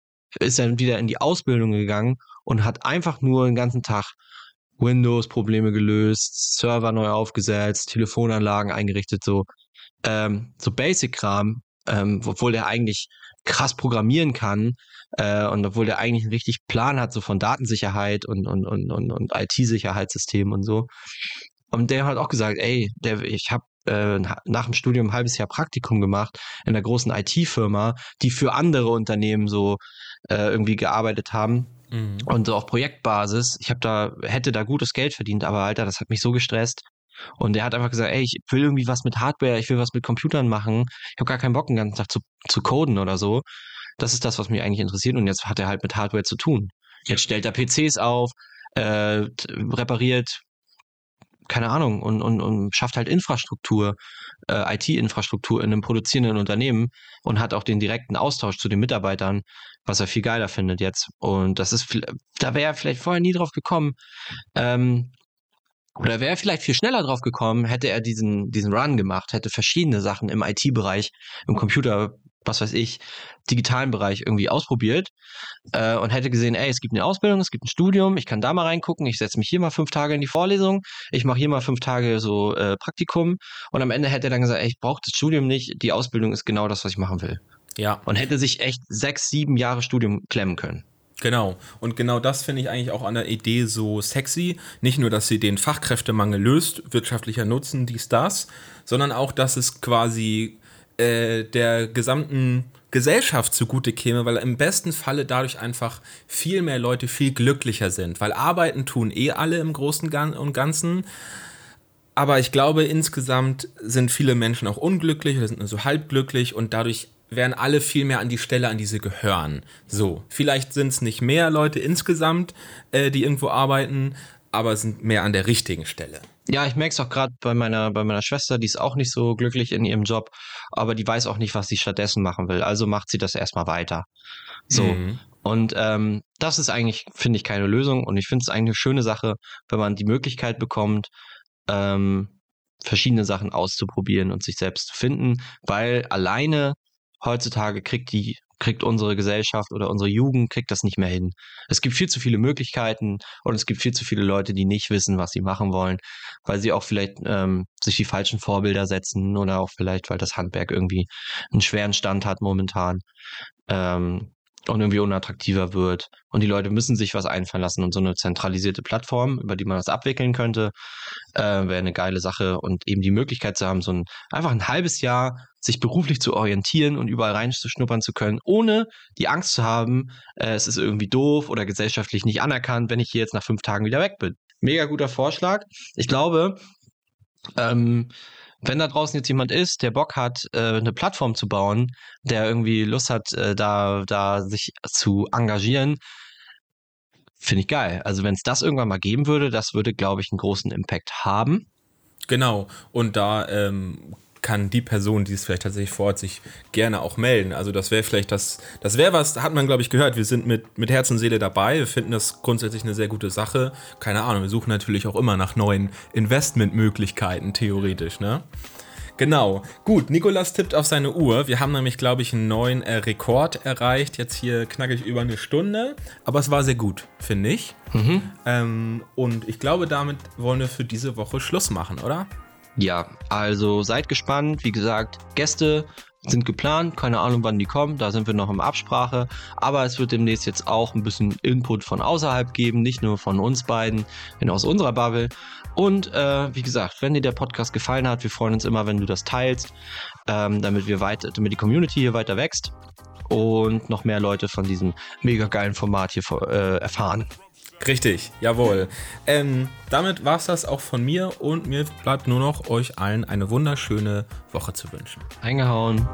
ist er wieder in die Ausbildung gegangen und hat einfach nur den ganzen Tag Windows-Probleme gelöst, Server neu aufgesetzt, Telefonanlagen eingerichtet, so, ähm, so Basic-Kram, ähm, obwohl der eigentlich krass programmieren kann äh, und obwohl der eigentlich einen richtig Plan hat, so von Datensicherheit und, und, und, und, und IT-Sicherheitssystemen und so. Und der hat auch gesagt, ey, der, ich habe äh, nach dem Studium ein halbes Jahr Praktikum gemacht in einer großen IT-Firma, die für andere Unternehmen so äh, irgendwie gearbeitet haben. Mhm. Und so auf Projektbasis. Ich habe da, hätte da gutes Geld verdient, aber Alter, das hat mich so gestresst. Und der hat einfach gesagt, ey, ich will irgendwie was mit Hardware, ich will was mit Computern machen. Ich habe gar keinen Bock, den ganzen Tag zu, zu coden oder so. Das ist das, was mich eigentlich interessiert. Und jetzt hat er halt mit Hardware zu tun. Jetzt stellt er PCs auf, äh, repariert, keine Ahnung, und, und, und schafft halt Infrastruktur, äh, IT-Infrastruktur in einem produzierenden Unternehmen und hat auch den direkten Austausch zu den Mitarbeitern, was er viel geiler findet jetzt. Und das ist, da wäre er vielleicht vorher nie drauf gekommen. Ähm, oder wäre er vielleicht viel schneller drauf gekommen, hätte er diesen, diesen Run gemacht, hätte verschiedene Sachen im IT-Bereich, im Computer was weiß ich, digitalen Bereich irgendwie ausprobiert äh, und hätte gesehen, ey, es gibt eine Ausbildung, es gibt ein Studium, ich kann da mal reingucken, ich setze mich hier mal fünf Tage in die Vorlesung, ich mache hier mal fünf Tage so äh, Praktikum und am Ende hätte er dann gesagt, ey, ich brauche das Studium nicht, die Ausbildung ist genau das, was ich machen will. Ja. Und hätte sich echt sechs, sieben Jahre Studium klemmen können. Genau. Und genau das finde ich eigentlich auch an der Idee so sexy. Nicht nur, dass sie den Fachkräftemangel löst, wirtschaftlicher Nutzen, dies, das, sondern auch, dass es quasi äh, der gesamten Gesellschaft zugute käme, weil im besten Falle dadurch einfach viel mehr Leute viel glücklicher sind. Weil arbeiten tun eh alle im Großen und Ganzen. Aber ich glaube, insgesamt sind viele Menschen auch unglücklich oder sind nur so halbglücklich und dadurch werden alle viel mehr an die Stelle, an die sie gehören. So, vielleicht sind es nicht mehr Leute insgesamt, äh, die irgendwo arbeiten, aber sind mehr an der richtigen Stelle. Ja, ich merke es auch gerade bei meiner, bei meiner Schwester, die ist auch nicht so glücklich in ihrem Job, aber die weiß auch nicht, was sie stattdessen machen will. Also macht sie das erstmal weiter. So. Mhm. Und ähm, das ist eigentlich, finde ich, keine Lösung. Und ich finde es eigentlich eine schöne Sache, wenn man die Möglichkeit bekommt, ähm, verschiedene Sachen auszuprobieren und sich selbst zu finden, weil alleine heutzutage kriegt die kriegt unsere Gesellschaft oder unsere Jugend kriegt das nicht mehr hin. Es gibt viel zu viele Möglichkeiten und es gibt viel zu viele Leute, die nicht wissen, was sie machen wollen, weil sie auch vielleicht ähm, sich die falschen Vorbilder setzen oder auch vielleicht, weil das Handwerk irgendwie einen schweren Stand hat momentan. Ähm, und irgendwie unattraktiver wird. Und die Leute müssen sich was einfallen lassen. Und so eine zentralisierte Plattform, über die man das abwickeln könnte, äh, wäre eine geile Sache. Und eben die Möglichkeit zu haben, so ein einfach ein halbes Jahr sich beruflich zu orientieren und überall reinzuschnuppern zu können, ohne die Angst zu haben, äh, es ist irgendwie doof oder gesellschaftlich nicht anerkannt, wenn ich hier jetzt nach fünf Tagen wieder weg bin. Mega guter Vorschlag. Ich glaube, ähm, wenn da draußen jetzt jemand ist, der Bock hat, äh, eine Plattform zu bauen, der irgendwie Lust hat, äh, da, da sich zu engagieren, finde ich geil. Also wenn es das irgendwann mal geben würde, das würde, glaube ich, einen großen Impact haben. Genau. Und da ähm, kann die Person, die es vielleicht tatsächlich vorhat, sich gerne auch melden. Also das wäre vielleicht das, das wäre was, hat man glaube ich gehört, wir sind mit, mit Herz und Seele dabei, wir finden das grundsätzlich eine sehr gute Sache. Keine Ahnung, wir suchen natürlich auch immer nach neuen Investmentmöglichkeiten, theoretisch, ne? Genau. Gut, Nikolas tippt auf seine Uhr. Wir haben nämlich, glaube ich, einen neuen äh, Rekord erreicht. Jetzt hier knackig über eine Stunde. Aber es war sehr gut, finde ich. Mhm. Ähm, und ich glaube, damit wollen wir für diese Woche Schluss machen, oder? Ja, also seid gespannt. Wie gesagt, Gäste sind geplant. Keine Ahnung, wann die kommen. Da sind wir noch in Absprache. Aber es wird demnächst jetzt auch ein bisschen Input von außerhalb geben. Nicht nur von uns beiden, sondern aus unserer Bubble. Und äh, wie gesagt, wenn dir der Podcast gefallen hat, wir freuen uns immer, wenn du das teilst, ähm, damit wir weiter, damit die Community hier weiter wächst und noch mehr Leute von diesem mega geilen Format hier äh, erfahren. Richtig, jawohl. Ähm, damit war es das auch von mir und mir bleibt nur noch euch allen eine wunderschöne Woche zu wünschen. Eingehauen.